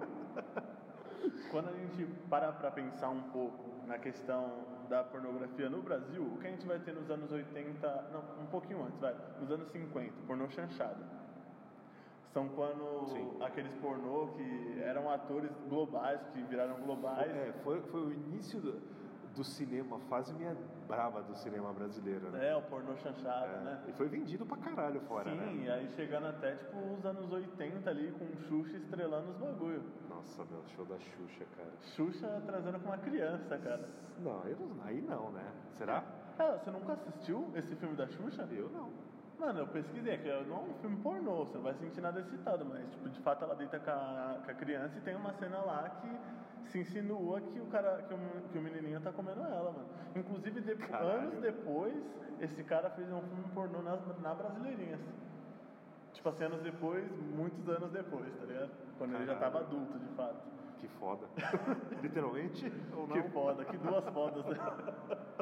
Quando a gente para pra pensar um pouco na questão da pornografia no Brasil, o que a gente vai ter nos anos 80, não, um pouquinho antes, vai, nos anos 50, pornô chanchada. São quando Sim. aqueles pornô que eram atores globais, que viraram globais. É, foi, foi o início do, do cinema, fase minha brava do cinema brasileiro, né? É, o pornô chanchado, É, né? E foi vendido pra caralho fora, Sim, né? e aí chegando até tipo os anos 80 ali com Xuxa estrelando os bagulho. Nossa, meu, show da Xuxa, cara. Xuxa trazendo com uma criança, cara. Não, eu aí não, né? Será? Ah, você nunca assistiu esse filme da Xuxa? Eu não. Mano, eu pesquisei, que não é um filme pornô, você não vai se sentir nada excitado, mas tipo, de fato ela deita com a, com a criança e tem uma cena lá que se insinua que o cara, que o, que o menininho tá comendo ela, mano. Inclusive, Caralho. anos depois, esse cara fez um filme pornô na, na Brasileirinhas. Tipo assim, anos depois, muitos anos depois, tá ligado? Quando ele já tava Caralho. adulto, de fato. Que foda. Literalmente ou não? Que foda, que duas fodas, né?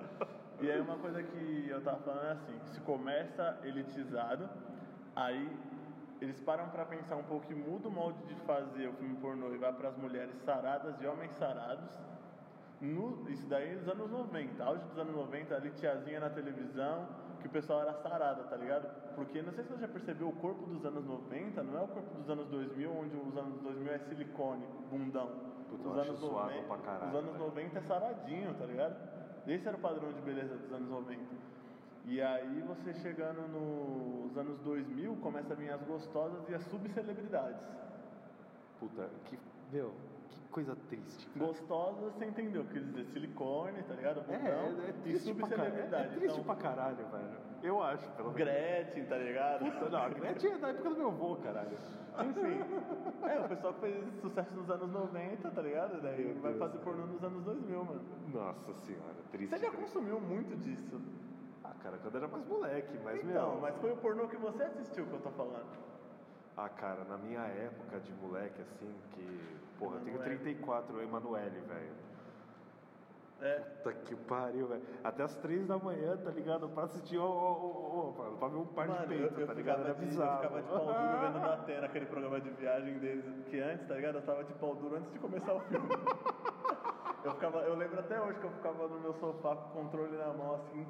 E aí uma coisa que eu tava falando é assim, se começa elitizado, aí eles param pra pensar um pouco e muda o molde de fazer o filme pornô e vai pras mulheres saradas e homens sarados. No, isso daí nos anos 90, auge dos anos 90, ali tiazinha na televisão, que o pessoal era sarada, tá ligado? Porque não sei se você já percebeu, o corpo dos anos 90 não é o corpo dos anos 2000, onde os anos 2000 é silicone, bundão. Puta, os anos suado 90, pra caralho, os anos velho. 90 é saradinho, tá ligado? Esse era o padrão de beleza dos anos 90. E aí você chegando nos anos 2000, começa a vir as gostosas e as subcelebridades. Puta, que. Meu, que coisa triste. cara. Gostosas, você entendeu? Quer dizer, silicone, tá ligado? É, Bundão, é, é e triste pra caralho. É, é subcelebridade. triste Então, pra caralho, velho. Eu acho, pelo menos. Gretchen, tá ligado? Não, a Gretchen é da época do meu avô, caralho. Enfim. É, o pessoal que fez sucesso nos anos 90, tá ligado? Daí Meu vai Deus, fazer pornô nos anos 2000, mano. Nossa senhora, triste. Você já triste. consumiu muito disso? Ah, cara, quando era mais moleque, mas Então, meu. mas foi o pornô que você assistiu que eu tô falando. Ah, cara, na minha época de moleque, assim, que. Porra, eu tenho Emanuele. 34, eu Emanuele, velho. É. Puta que pariu, velho. Até as 3 da manhã, tá ligado? Pra assistir, ó, ó, ó, pra- ver um par Mano, de eu, peito, eu tá ligado? Era de, eu ficava de pau duro vendo na Atena aquele programa de viagem deles, que antes, tá ligado? Eu tava de pau duro antes de começar o filme. Eu, ficava, eu lembro até hoje que eu ficava no meu sofá com o controle na mão, assim,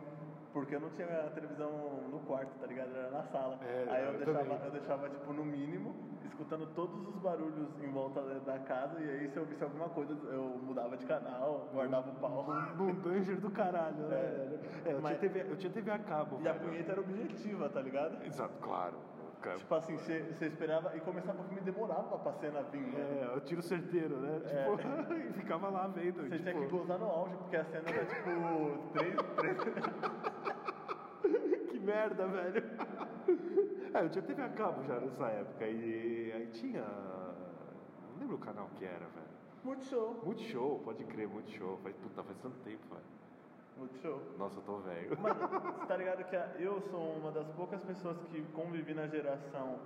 porque eu não tinha a televisão no quarto, tá ligado? Era na sala. É, Aí eu, eu deixava, também. eu deixava, tipo, no mínimo, escutando todos os barulhos em volta da- casa, e aí se eu visse alguma coisa, eu mudava de canal, guardava o pau. Num danger do caralho, né, É. É, eu, Mas- tinha TV, eu tinha TV a cabo, E a velho. punheta era objetiva, tá ligado? Exato, claro. Cara, Tipo assim, você esperava e começava o filme demorava pra cena vir, né? É, o tiro certeiro, né? Tipo, e ficava lá vendo. Você tipo, tinha que gozar no auge, porque a cena era tipo. três, três... que merda, velho. É, eu tinha TV a cabo já nessa época e aí tinha. Não lembro o canal que era, velho. Multishow. Multishow, pode crer, Multishow. Faz, puta, faz tanto tempo, velho. Multishow. Nossa, eu tô velho. Mano, você tá ligado que a- eu sou uma das poucas pessoas que convivi na geração.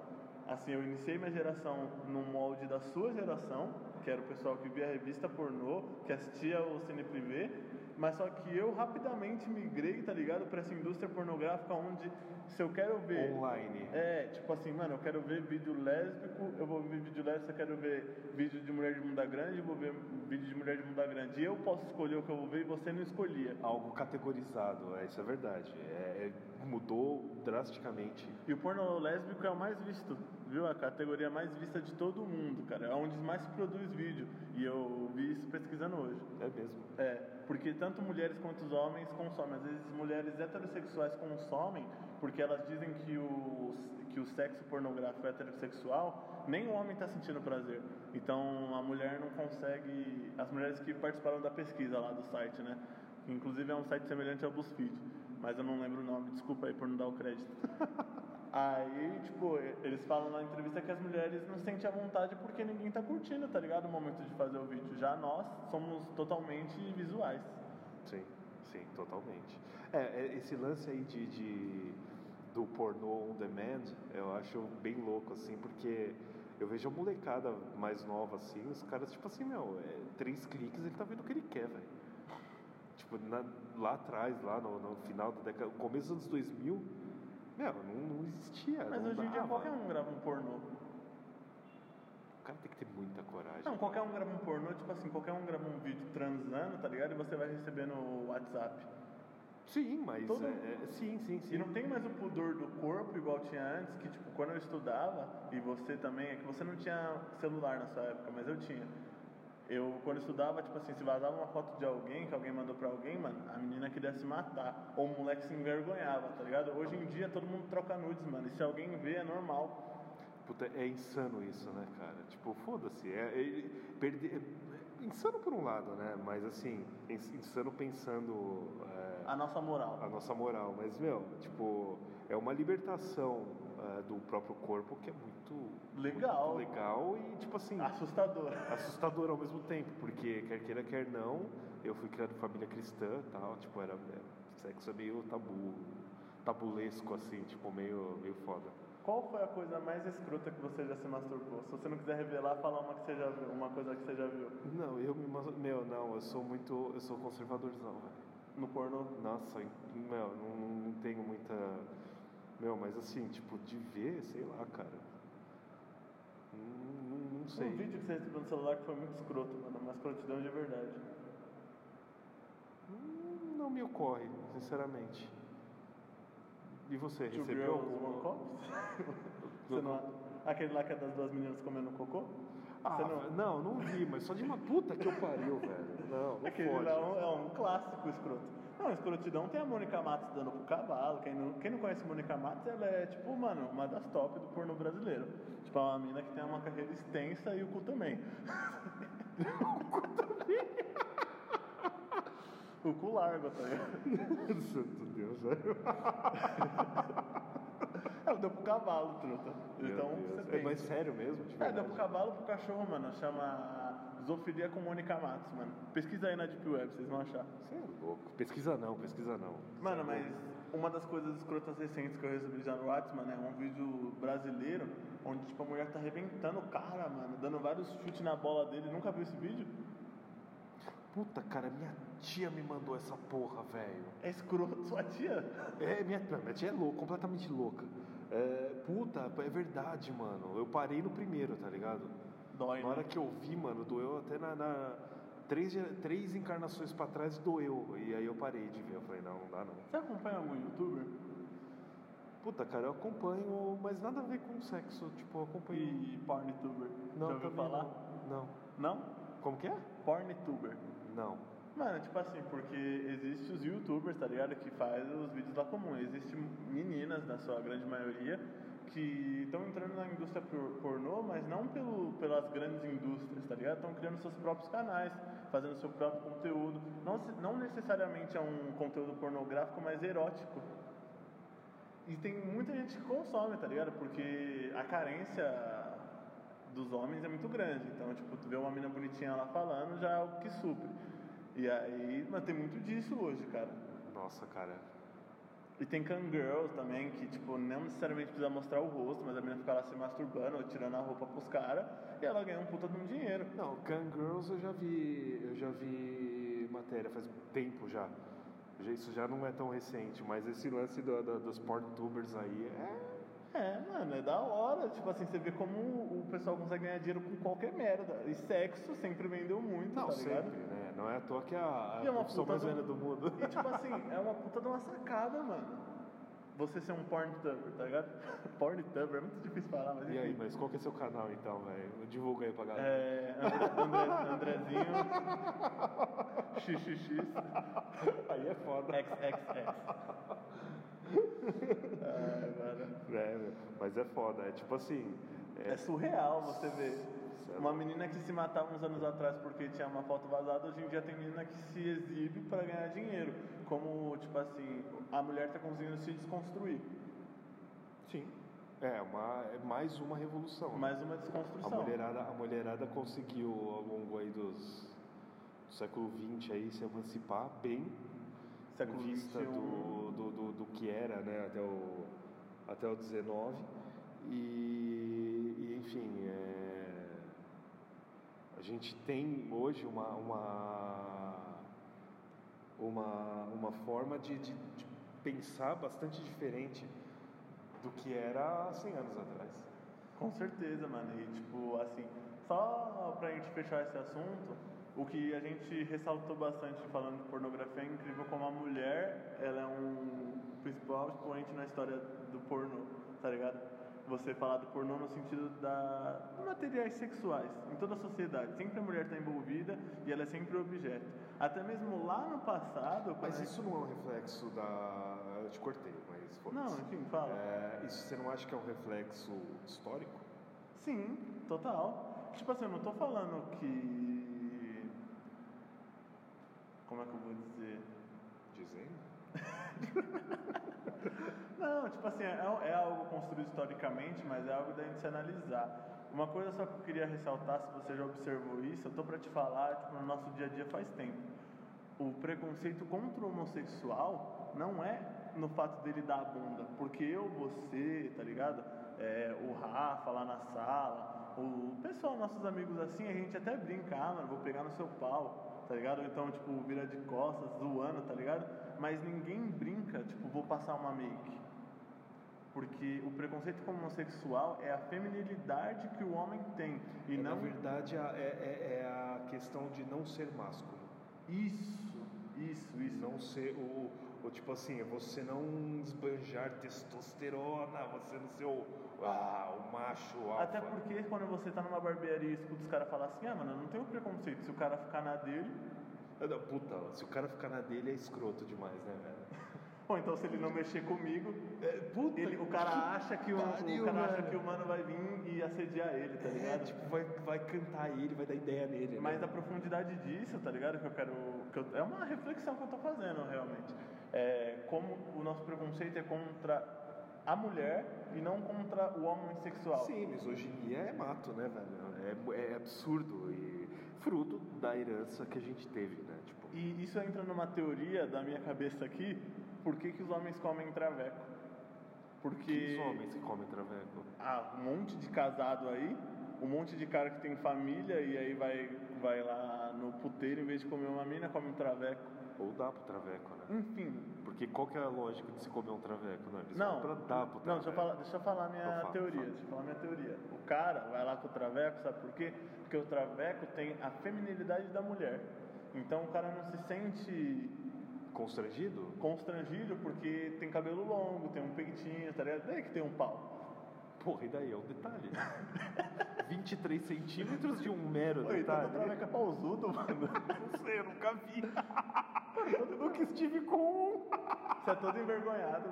Assim, eu iniciei minha geração no molde da sua geração, que era o pessoal que via revista pornô, que assistia o Cine Privé, mas só que eu rapidamente migrei, tá ligado, pra essa indústria pornográfica onde se eu quero ver. Online. É, tipo assim, mano, eu quero ver vídeo lésbico, eu vou ver vídeo lésbico, eu quero ver vídeo de mulher de bunda grande, eu vou ver vídeo de mulher de bunda grande. E eu posso escolher o que eu vou ver e você não escolhia. Algo categorizado, é, isso é verdade. É, é- mudou drasticamente. E o porno lésbico é o mais visto, viu? A categoria mais vista de todo mundo, cara. É onde mais se produz vídeo. E eu pesquisando hoje. É mesmo. É, porque tanto mulheres quanto os homens consomem. Às vezes mulheres heterossexuais consomem porque elas dizem que o, que o sexo pornográfico é heterossexual, nem o homem está sentindo prazer. Então a mulher não consegue. As mulheres que participaram da pesquisa lá do site, né? Inclusive é um site semelhante ao BuzzFeed, mas eu não lembro o nome, desculpa aí por não dar o crédito. Aí, tipo, eles falam na entrevista que as mulheres não sentem a vontade porque ninguém tá curtindo, tá ligado? O momento de fazer o vídeo. Já nós somos totalmente visuais. Sim, sim, totalmente. É, é, esse lance aí de, de- do pornô on demand, eu acho bem louco, assim, porque eu vejo a molecada mais nova, assim, os caras, tipo assim, meu, é, três cliques ele tá vendo o que ele quer, velho. Tipo, na- lá atrás, lá no, no final da década, começo dos anos 2000, meu, não, não existia. Mas não hoje em dia dava. qualquer um grava um pornô. O cara tem que ter muita coragem. Não, qualquer um grava um pornô, tipo assim, qualquer um grava um vídeo transando, tá ligado? E você vai receber no WhatsApp. Sim, mas. Todo- é- é- sim, sim, sim. E não tem mais o pudor do corpo igual tinha antes, que tipo, quando eu estudava, e você também, é que você não tinha celular na sua época, mas eu tinha. Eu, quando estudava, tipo assim, se vazava uma foto de alguém, que alguém mandou pra alguém, mano, a menina queria se matar. Ou o moleque se envergonhava, tá ligado? Hoje em dia todo mundo troca nudes, mano, e se alguém vê é normal. Puta, é insano isso, né, cara? Tipo, foda-se. É- perde- é insano por um lado, né? Mas assim, ins- insano pensando é, A nossa moral. a nossa moral. Mas, meu, tipo, é uma libertação é, do próprio corpo que é muito Legal. muito legal e, tipo assim, Assustador. assustador ao mesmo tempo, porque quer queira, quer não, eu fui criado em família cristã tal, tipo, era, é, sexo é meio tabu, tabulesco, assim, tipo, meio, meio foda. Qual foi a coisa mais escrota que você já se masturbou? Se você não quiser revelar, fala uma que você já viu, uma coisa que você já viu. Não, eu me. mas- Meu, não, eu sou muito. Eu sou conservadorzão, velho. No pornô. Nossa, meu, não, não tenho muita. Meu, mas assim, tipo, de ver, sei lá, cara. Não, não, não sei. Um vídeo que você recebeu no celular que foi muito escroto, mano. Uma escrotidão de verdade. Hum, Não me ocorre, sinceramente. E você, Two recebeu Girls, algum? Cup? Você não... Aquele lá que é das duas meninas comendo cocô? Ah, não... não, não vi, mas só de uma puta que eu pariu, velho. Não, não Aquele pode. lá é um, é um clássico escroto. Não, escrotidão tem a Mônica Matos dando pro cavalo. Quem não, quem não conhece Mônica Matos, ela é, tipo, mano, uma das top do porno brasileiro. Tipo, é uma mina que tem uma carreira extensa e o cu também. o cu também? O cu largo, tá ligado? Santo Deus, velho. Ela deu pro cavalo, truta. Meu Então, Deus. você É, tem. mas sério mesmo? De É, deu pro cavalo, pro cachorro, mano. Chama Zoofilia com Mônica Matos, mano. Pesquisa aí na Deep Web, vocês vão achar. Você é louco. Pesquisa não, pesquisa não. Mano, é mas uma das coisas escrotas recentes que eu recebi já no WhatsApp, mano, é um vídeo brasileiro onde, tipo, a mulher tá arrebentando o cara, mano, dando vários chutes na bola dele. Nunca viu esse vídeo? Puta, cara, minha tia me mandou essa porra, velho. É escroto. Sua tia? É, minha, minha tia é louca, completamente louca. É, puta, é verdade, mano. Eu parei no primeiro, tá ligado? Dói, Na hora né? que eu vi, mano, doeu até na. na- três, três encarnações pra trás doeu. E aí eu parei de ver. Eu falei, não, não dá não. Você acompanha algum youtuber? Puta, cara, eu acompanho, mas nada a ver com sexo. Tipo, eu acompanho. E porntuber? não, Já ouviu falar? Não. Não? não. Como que é? Porntuber. Não. Mano, tipo assim, porque existe os youtubers, tá ligado? Que faz os vídeos lá comum. Existem meninas, na sua grande maioria, que estão entrando na indústria por- pornô, mas não pelo, pelas grandes indústrias, tá ligado? Estão criando seus próprios canais, fazendo seu próprio conteúdo. Não, não necessariamente é um conteúdo pornográfico, mas erótico. E tem muita gente que consome, tá ligado? Porque a carência dos homens é muito grande. Então, tipo, tu vê uma mina bonitinha lá falando, já é o que supre. E aí, mas tem muito disso hoje, cara. Nossa, cara. E tem Kangirls também, que, tipo, não necessariamente precisa mostrar o rosto, mas a menina fica lá se masturbando ou tirando a roupa pros caras e ela ganha um puta de um dinheiro. Não, Gun Girls eu já vi. Eu já vi matéria faz tempo já. Isso já não é tão recente, mas esse lance do, do- dos porntubers aí é. É, mano, é da hora. Tipo assim, você vê como o pessoal consegue ganhar dinheiro com qualquer merda. E sexo sempre vendeu muito, Não, tá ligado? sempre, né? Não é à toa que é a, E é a uma profissão puta mais do- velha do mundo. E tipo assim, é uma puta de uma sacada, mano. Você ser um porntuber, tá ligado? porntuber, é muito difícil falar, mas E aí, mas qual que é seu canal então, velho? Divulga aí pra galera. É, André, André, Andrezinho, XXX, Aí é foda. XXX. É, mas é foda. É tipo assim. É surreal você ver. É Uma menina que se matava uns anos atrás porque tinha uma foto vazada, hoje em dia tem menina que se exibe para ganhar dinheiro. Como, tipo assim, a mulher tá conseguindo se desconstruir. Sim. É, uma, é mais uma revolução. né? Mais uma A desconstrução. mulherada, a mulherada conseguiu ao longo aí dos, do século XX aí se emancipar bem Século em vista XXI. do, do, do, do que era né, até o até o 19 e, e, enfim é, a gente tem hoje uma uma uma, uma forma de, de, de pensar bastante diferente do que era há 100 anos atrás. Com certeza, mano. E tipo, assim, só pra gente fechar esse assunto, o que a gente ressaltou bastante falando de pornografia é incrível como a mulher, ela é um principal expoente na história pornô, tá ligado? Você falar do pornô no sentido da de materiais sexuais, em toda a sociedade. Sempre a mulher está envolvida e ela é sempre objeto. Até mesmo lá no passado... Mas isso não é um reflexo da. Eu te cortei, mas foda Não, enfim, fala. É, isso você não acha que é um reflexo histórico? Sim, total. Tipo assim, eu não tô falando que. Como é que eu vou dizer? Dizendo? Não, tipo assim, é, é algo construído historicamente, mas é algo da gente se analisar. Uma coisa só que eu queria ressaltar, se você já observou isso, eu tô pra te falar, tipo, no nosso dia a dia faz tempo. O preconceito contra o homossexual não é no fato dele dar a bunda, porque eu, você, tá ligado? É, o Rafa lá na sala, o pessoal, nossos amigos assim, a gente até brinca, ah, mano, vou pegar no seu pau, tá ligado? Então, tipo, vira de costas, zoando, tá ligado? Mas ninguém brinca, tipo, vou passar uma make. Porque o preconceito com o homossexual é a feminilidade que o homem tem. E É, não. Na verdade, é, é- é a questão de não ser másculo. Isso, isso, isso. Não ser o, o tipo assim, você não esbanjar testosterona, você não ser o, ah, o macho alfa. Até porque quando você tá numa barbearia e escuta os caras falar assim, ah, mano, eu não tenho preconceito. Se o cara ficar na dele, não, Puta, se o cara ficar na dele é escroto demais, né, velho? ou então se ele não mexer comigo, puta, ele, o cara acha que o, pariu, o cara acha que o mano vai vir e assediar ele, tá É, ligado? tipo, vai, vai cantar ele, vai dar ideia nele. Mas né? a profundidade disso, tá ligado? Que eu quero. Que eu- é uma reflexão que eu tô fazendo realmente. É, como o nosso preconceito é contra a mulher e não contra o homem sexual. Sim, misoginia é mato, né, velho? É, é absurdo e fruto da herança que a gente teve, né? Tipo, E isso entra numa teoria da minha cabeça aqui, por que, que os homens comem traveco? Porque que os homens que comem traveco. ah, um monte de casado aí, um monte de cara que tem família e aí vai, vai lá no puteiro, em vez de comer uma mina, come um traveco. Ou dá pro traveco, né? Enfim, Porque qual que é a lógica de se comer um traveco? Não, eles Não, pra dar pro traveco. não deixa, eu falar, deixa eu falar minha Então teoria. fala. Deixa eu falar minha teoria. O cara vai lá com o traveco, sabe por quê? Porque o traveco tem a feminilidade da mulher. Então o cara não se sente Constrangido? constrangido porque tem cabelo longo, tem um peitinho, tá ligado? Daí que tem um pau. Porra, e daí? É um detalhe. 23 centímetros de um mero Oi, então detalhe. o traveco é pausudo, mano. Não sei, eu nunca vi. eu nunca estive com um. Você é todo envergonhado.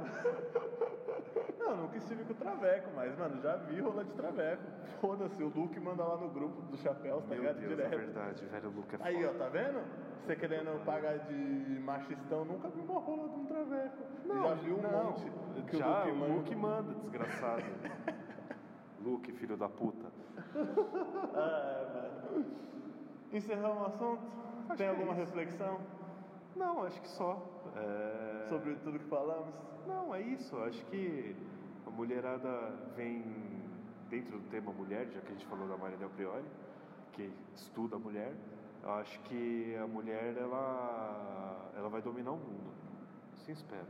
Não, nunca estive com traveco, mas, mano, já vi rola de traveco. Foda-se, o Luke manda lá no grupo dos chapéus, tá Meu ligado? Deus, é Direto. verdade, velho, o Luke é Aí, ó, tá vendo? Você querendo pagar de machistão, nunca vi uma rola de um traveco. Não, já viu um não, monte que já, o Luke o manda. Luke manda, desgraçado. Luke, filho da puta. Ah, mano. Encerramos o assunto? Acho Tem é alguma isso. reflexão Não, acho que só. É... sobre tudo que falamos? Não, é isso. Acho que a mulherada vem dentro do tema mulher, já que a gente falou da Maria Del Priori, que estuda a mulher. Eu acho que a mulher ela, ela vai dominar o mundo. Assim espero.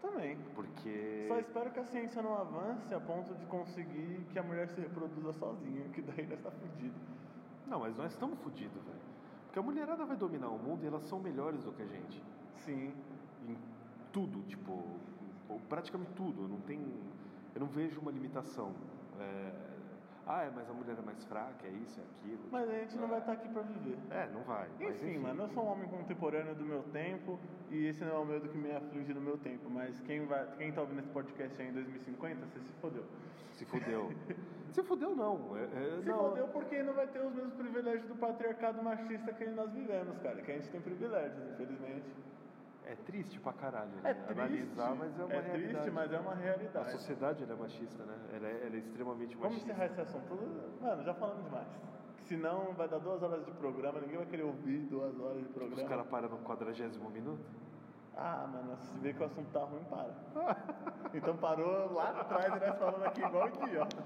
Também. Porque. Só espero que a ciência não avance a ponto de conseguir que a mulher se reproduza sozinha, que daí nós tá fudido. Não, mas nós estamos fodidos, velho. Porque a mulherada vai dominar o mundo e elas são melhores do que a gente. Sim. Em tudo, tipo, praticamente tudo. Não tem. Eu não vejo uma limitação. É, ah, é, mas a mulher é mais fraca, é isso, é aquilo. Mas a gente não vai estar aqui pra viver. É, não vai. mas Enfim, mano, eu sou um homem contemporâneo do meu tempo e esse não é o medo que me aflige no meu tempo. Mas quem, vai, quem tá ouvindo esse podcast aí em 2050, você se fodeu. Se fudeu. se fudeu, não. É, é, Se não. fodeu porque não vai ter os mesmos privilégios do patriarcado machista que nós vivemos, cara. Que a gente tem privilégios, infelizmente. É triste pra caralho, né? É triste, Analisar, mas é uma é realidade. triste, mas é uma A realidade. sociedade ela é machista, né? Ela é, ela é extremamente Vamos machista. encerrar esse assunto. Mano, já falamos demais. Senão vai dar duas horas de programa, ninguém vai querer ouvir duas horas de Os programa. caras param no quadragésimo minuto? Ah, mano, se vê que o assunto tá ruim, para. Então parou lá atrás e nós falando aqui igual idiota.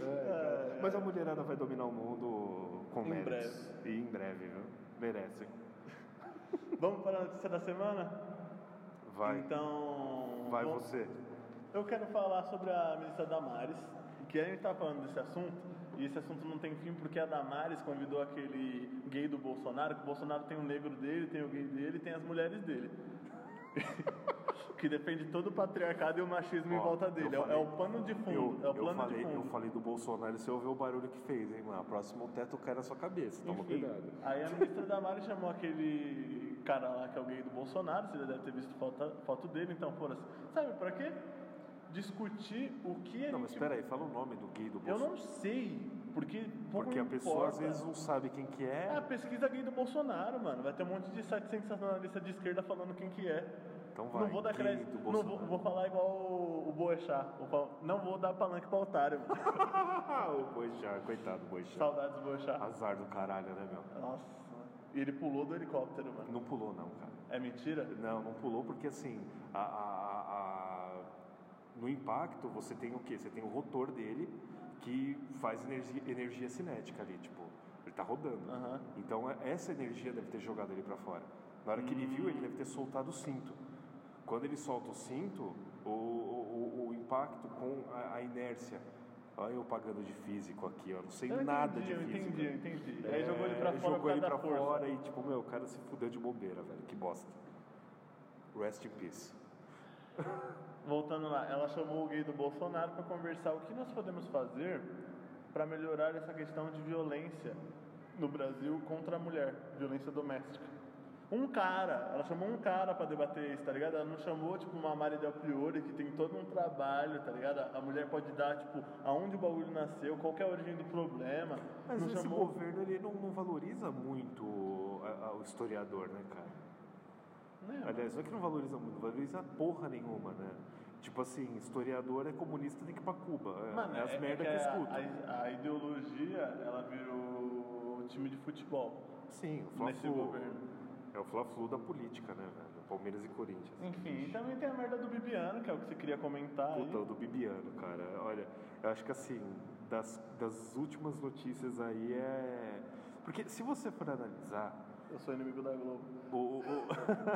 É, Mas a mulherada vai dominar o mundo com Em méritos. E em breve, viu? Merecem. Vamos para a notícia da semana? Vai. Então. Vai vamos- você. Eu quero falar sobre a ministra Damares, que a gente tá falando desse assunto, e esse assunto não tem fim porque a Damares convidou aquele gay do Bolsonaro, que o Bolsonaro tem o negro dele, tem o gay dele e tem as mulheres dele. que defende todo o patriarcado e o machismo em Ó, volta eu dele. É o- falei- é o pano de fundo. Eu, é o eu plano falei, de fundo. eu falei do Bolsonaro, você ouviu o barulho que fez, hein, mano? A próxima o teto cai na sua cabeça, toma Enfim, cuidado. Aí a ministra Damares chamou aquele cara lá que é o gay do Bolsonaro, você já deve ter visto foto, foto dele, então foram assim. Sabe pra quê? Discutir o que a Não, mas espera aí, fala o nome do gay do Eu Bolsonaro. não sei, porque Porque a pessoa às importa. vezes não sabe quem que É é. a pesquisa gay do Bolsonaro, mano. Vai ter um monte de site sensacionalista de esquerda falando quem que é. Então vai, não vou dar crédito. Não vou, vou falar igual o, o Boechat. Vou falar- Não vou dar palanque pra otário, o Boixá, coitado do Boixá. Saudades do Boechat. Azar do caralho, né, meu? Nossa. E ele pulou do helicóptero, mano. Não pulou não, cara. É mentira? Não, não pulou porque assim, a, a- a- no impacto você tem o quê? Você tem o rotor dele que faz energia, energia cinética ali, tipo, ele tá rodando. Aham. Então é- essa energia deve ter jogado ele para fora. Na hora que ele viu, ele deve ter soltado o cinto. Quando ele solta o cinto, o, o, o- impacto com a, a inércia. Olha eu pagando de físico aqui, ó. Não sei Eu nada entendi, de eu física. entendi, eu entendi. É, Aí jogou ele pra fora jogou ele pra força. fora e tipo, meu, o cara se fudeu de bobeira, velho. Que bosta. Rest in peace. Voltando lá, ela chamou o gay do Bolsonaro para conversar o que nós podemos fazer para melhorar essa questão de violência no Brasil contra a mulher, violência doméstica. Um cara, ela chamou um cara para debater isso, tá ligado? Ela não chamou, tipo, uma Mari Del Priori que tem todo um trabalho, tá ligado? A mulher pode dar, tipo, aonde o bagulho nasceu, qual que é a origem do problema. Mas não esse chamou... governo, ele não, não valoriza muito a- a- o historiador, né, cara? Não, Aliás, não é que não valoriza muito, valoriza porra nenhuma, né? Tipo assim, historiador é comunista, tem que ir pra Cuba. É, Mano, é as é- é merda que que, eu a-. A, ideologia, ela virou time de futebol Sim, o governo. É o Fla-Flu da política, né, velho? Palmeiras e Corinthians. Enfim, e também tem a merda do Bibiano, que é o que você queria comentar Puta, o aí. do Bibiano, cara. Olha, eu acho que assim, das, das últimas notícias aí é. Porque se você for analisar. Eu sou inimigo da Globo. O, o- o-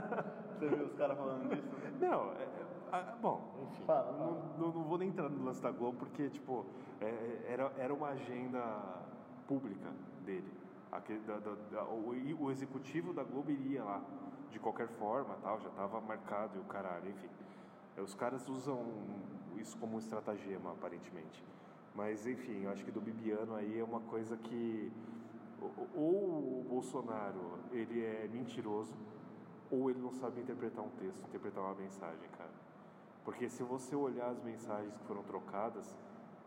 Você viu os caras falando disso? Não, é, é, ah, bom, enfim. Fala, não, fala. não, não vou nem entrar no lance da Globo, porque, tipo, é, era, era uma agenda pública dele. Da, da- da- o, o executivo da Globo iria lá, de qualquer forma, tal, já estava marcado e o caralho, enfim. É, Os caras usam isso como um estratagema, aparentemente. Mas, enfim, eu acho que do Bibiano aí é uma coisa que... Ou o Bolsonaro, ele é mentiroso, ou ele não sabe interpretar um texto, interpretar uma mensagem, cara. Porque se você olhar as mensagens que foram trocadas,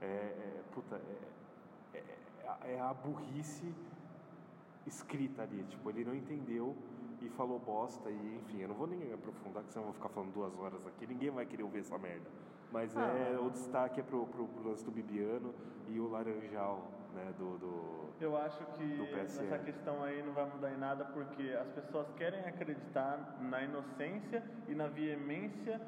é, é puta, é, é, é a burrice escrita ali. Tipo, ele não entendeu e falou bosta e enfim, eu não vou nem aprofundar, que senão eu vou ficar falando duas horas aqui, ninguém vai querer ouvir essa merda. Mas Ah. é, o destaque é pro, pro, pro lance do Bibiano e o Laranjal, né, do... do... Eu acho que essa questão aí não vai mudar em nada porque as pessoas querem acreditar na inocência e na veemência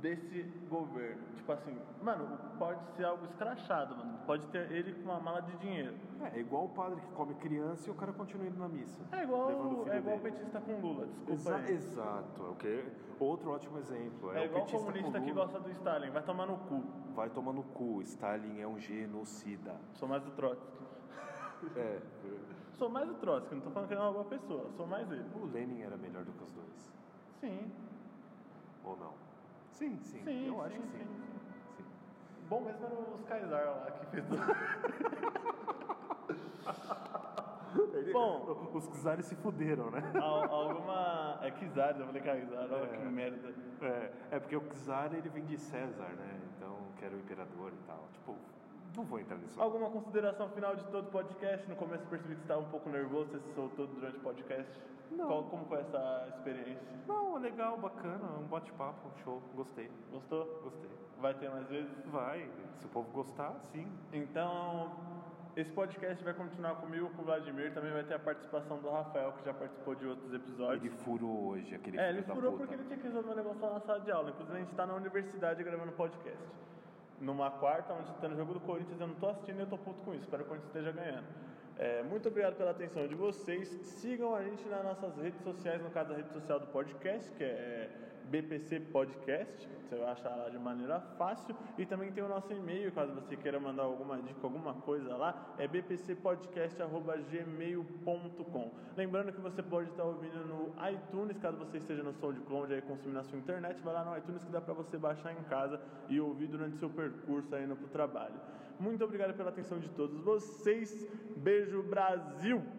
desse governo. Tipo assim, mano, pode ser algo escrachado, mano. Pode ter ele com uma mala de dinheiro. É, é igual o padre que come criança e o cara continua indo na missa. É igual, o é igual o petista com Lula, desculpa Exa- aí. Exato, é o que outro ótimo exemplo. É o igual o petista com comunista que gosta do Stalin, vai tomar no cu. Vai tomar no cu, Stalin é um genocida. Sou mais do Trotsky. É, Sou mais do Trotsky, não tô falando que ele é uma boa pessoa, sou mais ele. o Lenin era melhor do que os dois, Sim, ou não? Sim, sim, sim, eu sim, acho que sim, sim. sim. Bom mesmo era os Kaysar lá que fez. Ele- Bom. os czares se fuderam, né? Al- alguma. É Kizar, eu falei Kaysar, olha É. que merda. É, é porque o czar ele vem de César, né? Então, que era o imperador e tal. Tipo, não vou entrar nisso. Alguma consideração final de todo o podcast? No começo eu percebi que você estava um pouco nervoso, você se soltou durante o podcast. Não. Qual- como foi essa experiência? Não, legal, bacana, um bate-papo, show, gostei, Gostou? gostei. Vai ter mais vezes? Vai, se o povo gostar, sim. Então, esse podcast vai continuar comigo, com o Vladimir. Também vai ter a participação do Rafael, que já participou de outros episódios. Ele furou hoje, aquele É, ele furou porque ele tinha que resolver um negócio lá na sala de aula. Inclusive, a gente está na universidade gravando podcast. Numa quarta, onde está no jogo do Corinthians, eu não tô assistindo e eu tô puto com isso. Espero que o Corinthians esteja ganhando. É, muito obrigado pela atenção de vocês. Sigam a gente nas nossas redes sociais, no caso a rede social do podcast, que é BPC Podcast. Você vai achar lá de maneira fácil. E também tem o nosso e-mail, caso você queira mandar alguma dica, alguma coisa lá, é bpcpodcast.gmail.com. Lembrando que você pode estar ouvindo no iTunes, caso você esteja no SoundCloud aí consumindo na sua internet, vai lá no iTunes que dá para você baixar em casa e ouvir durante seu percurso aí pro trabalho. Muito obrigado pela atenção de todos vocês. Beijo, Brasil!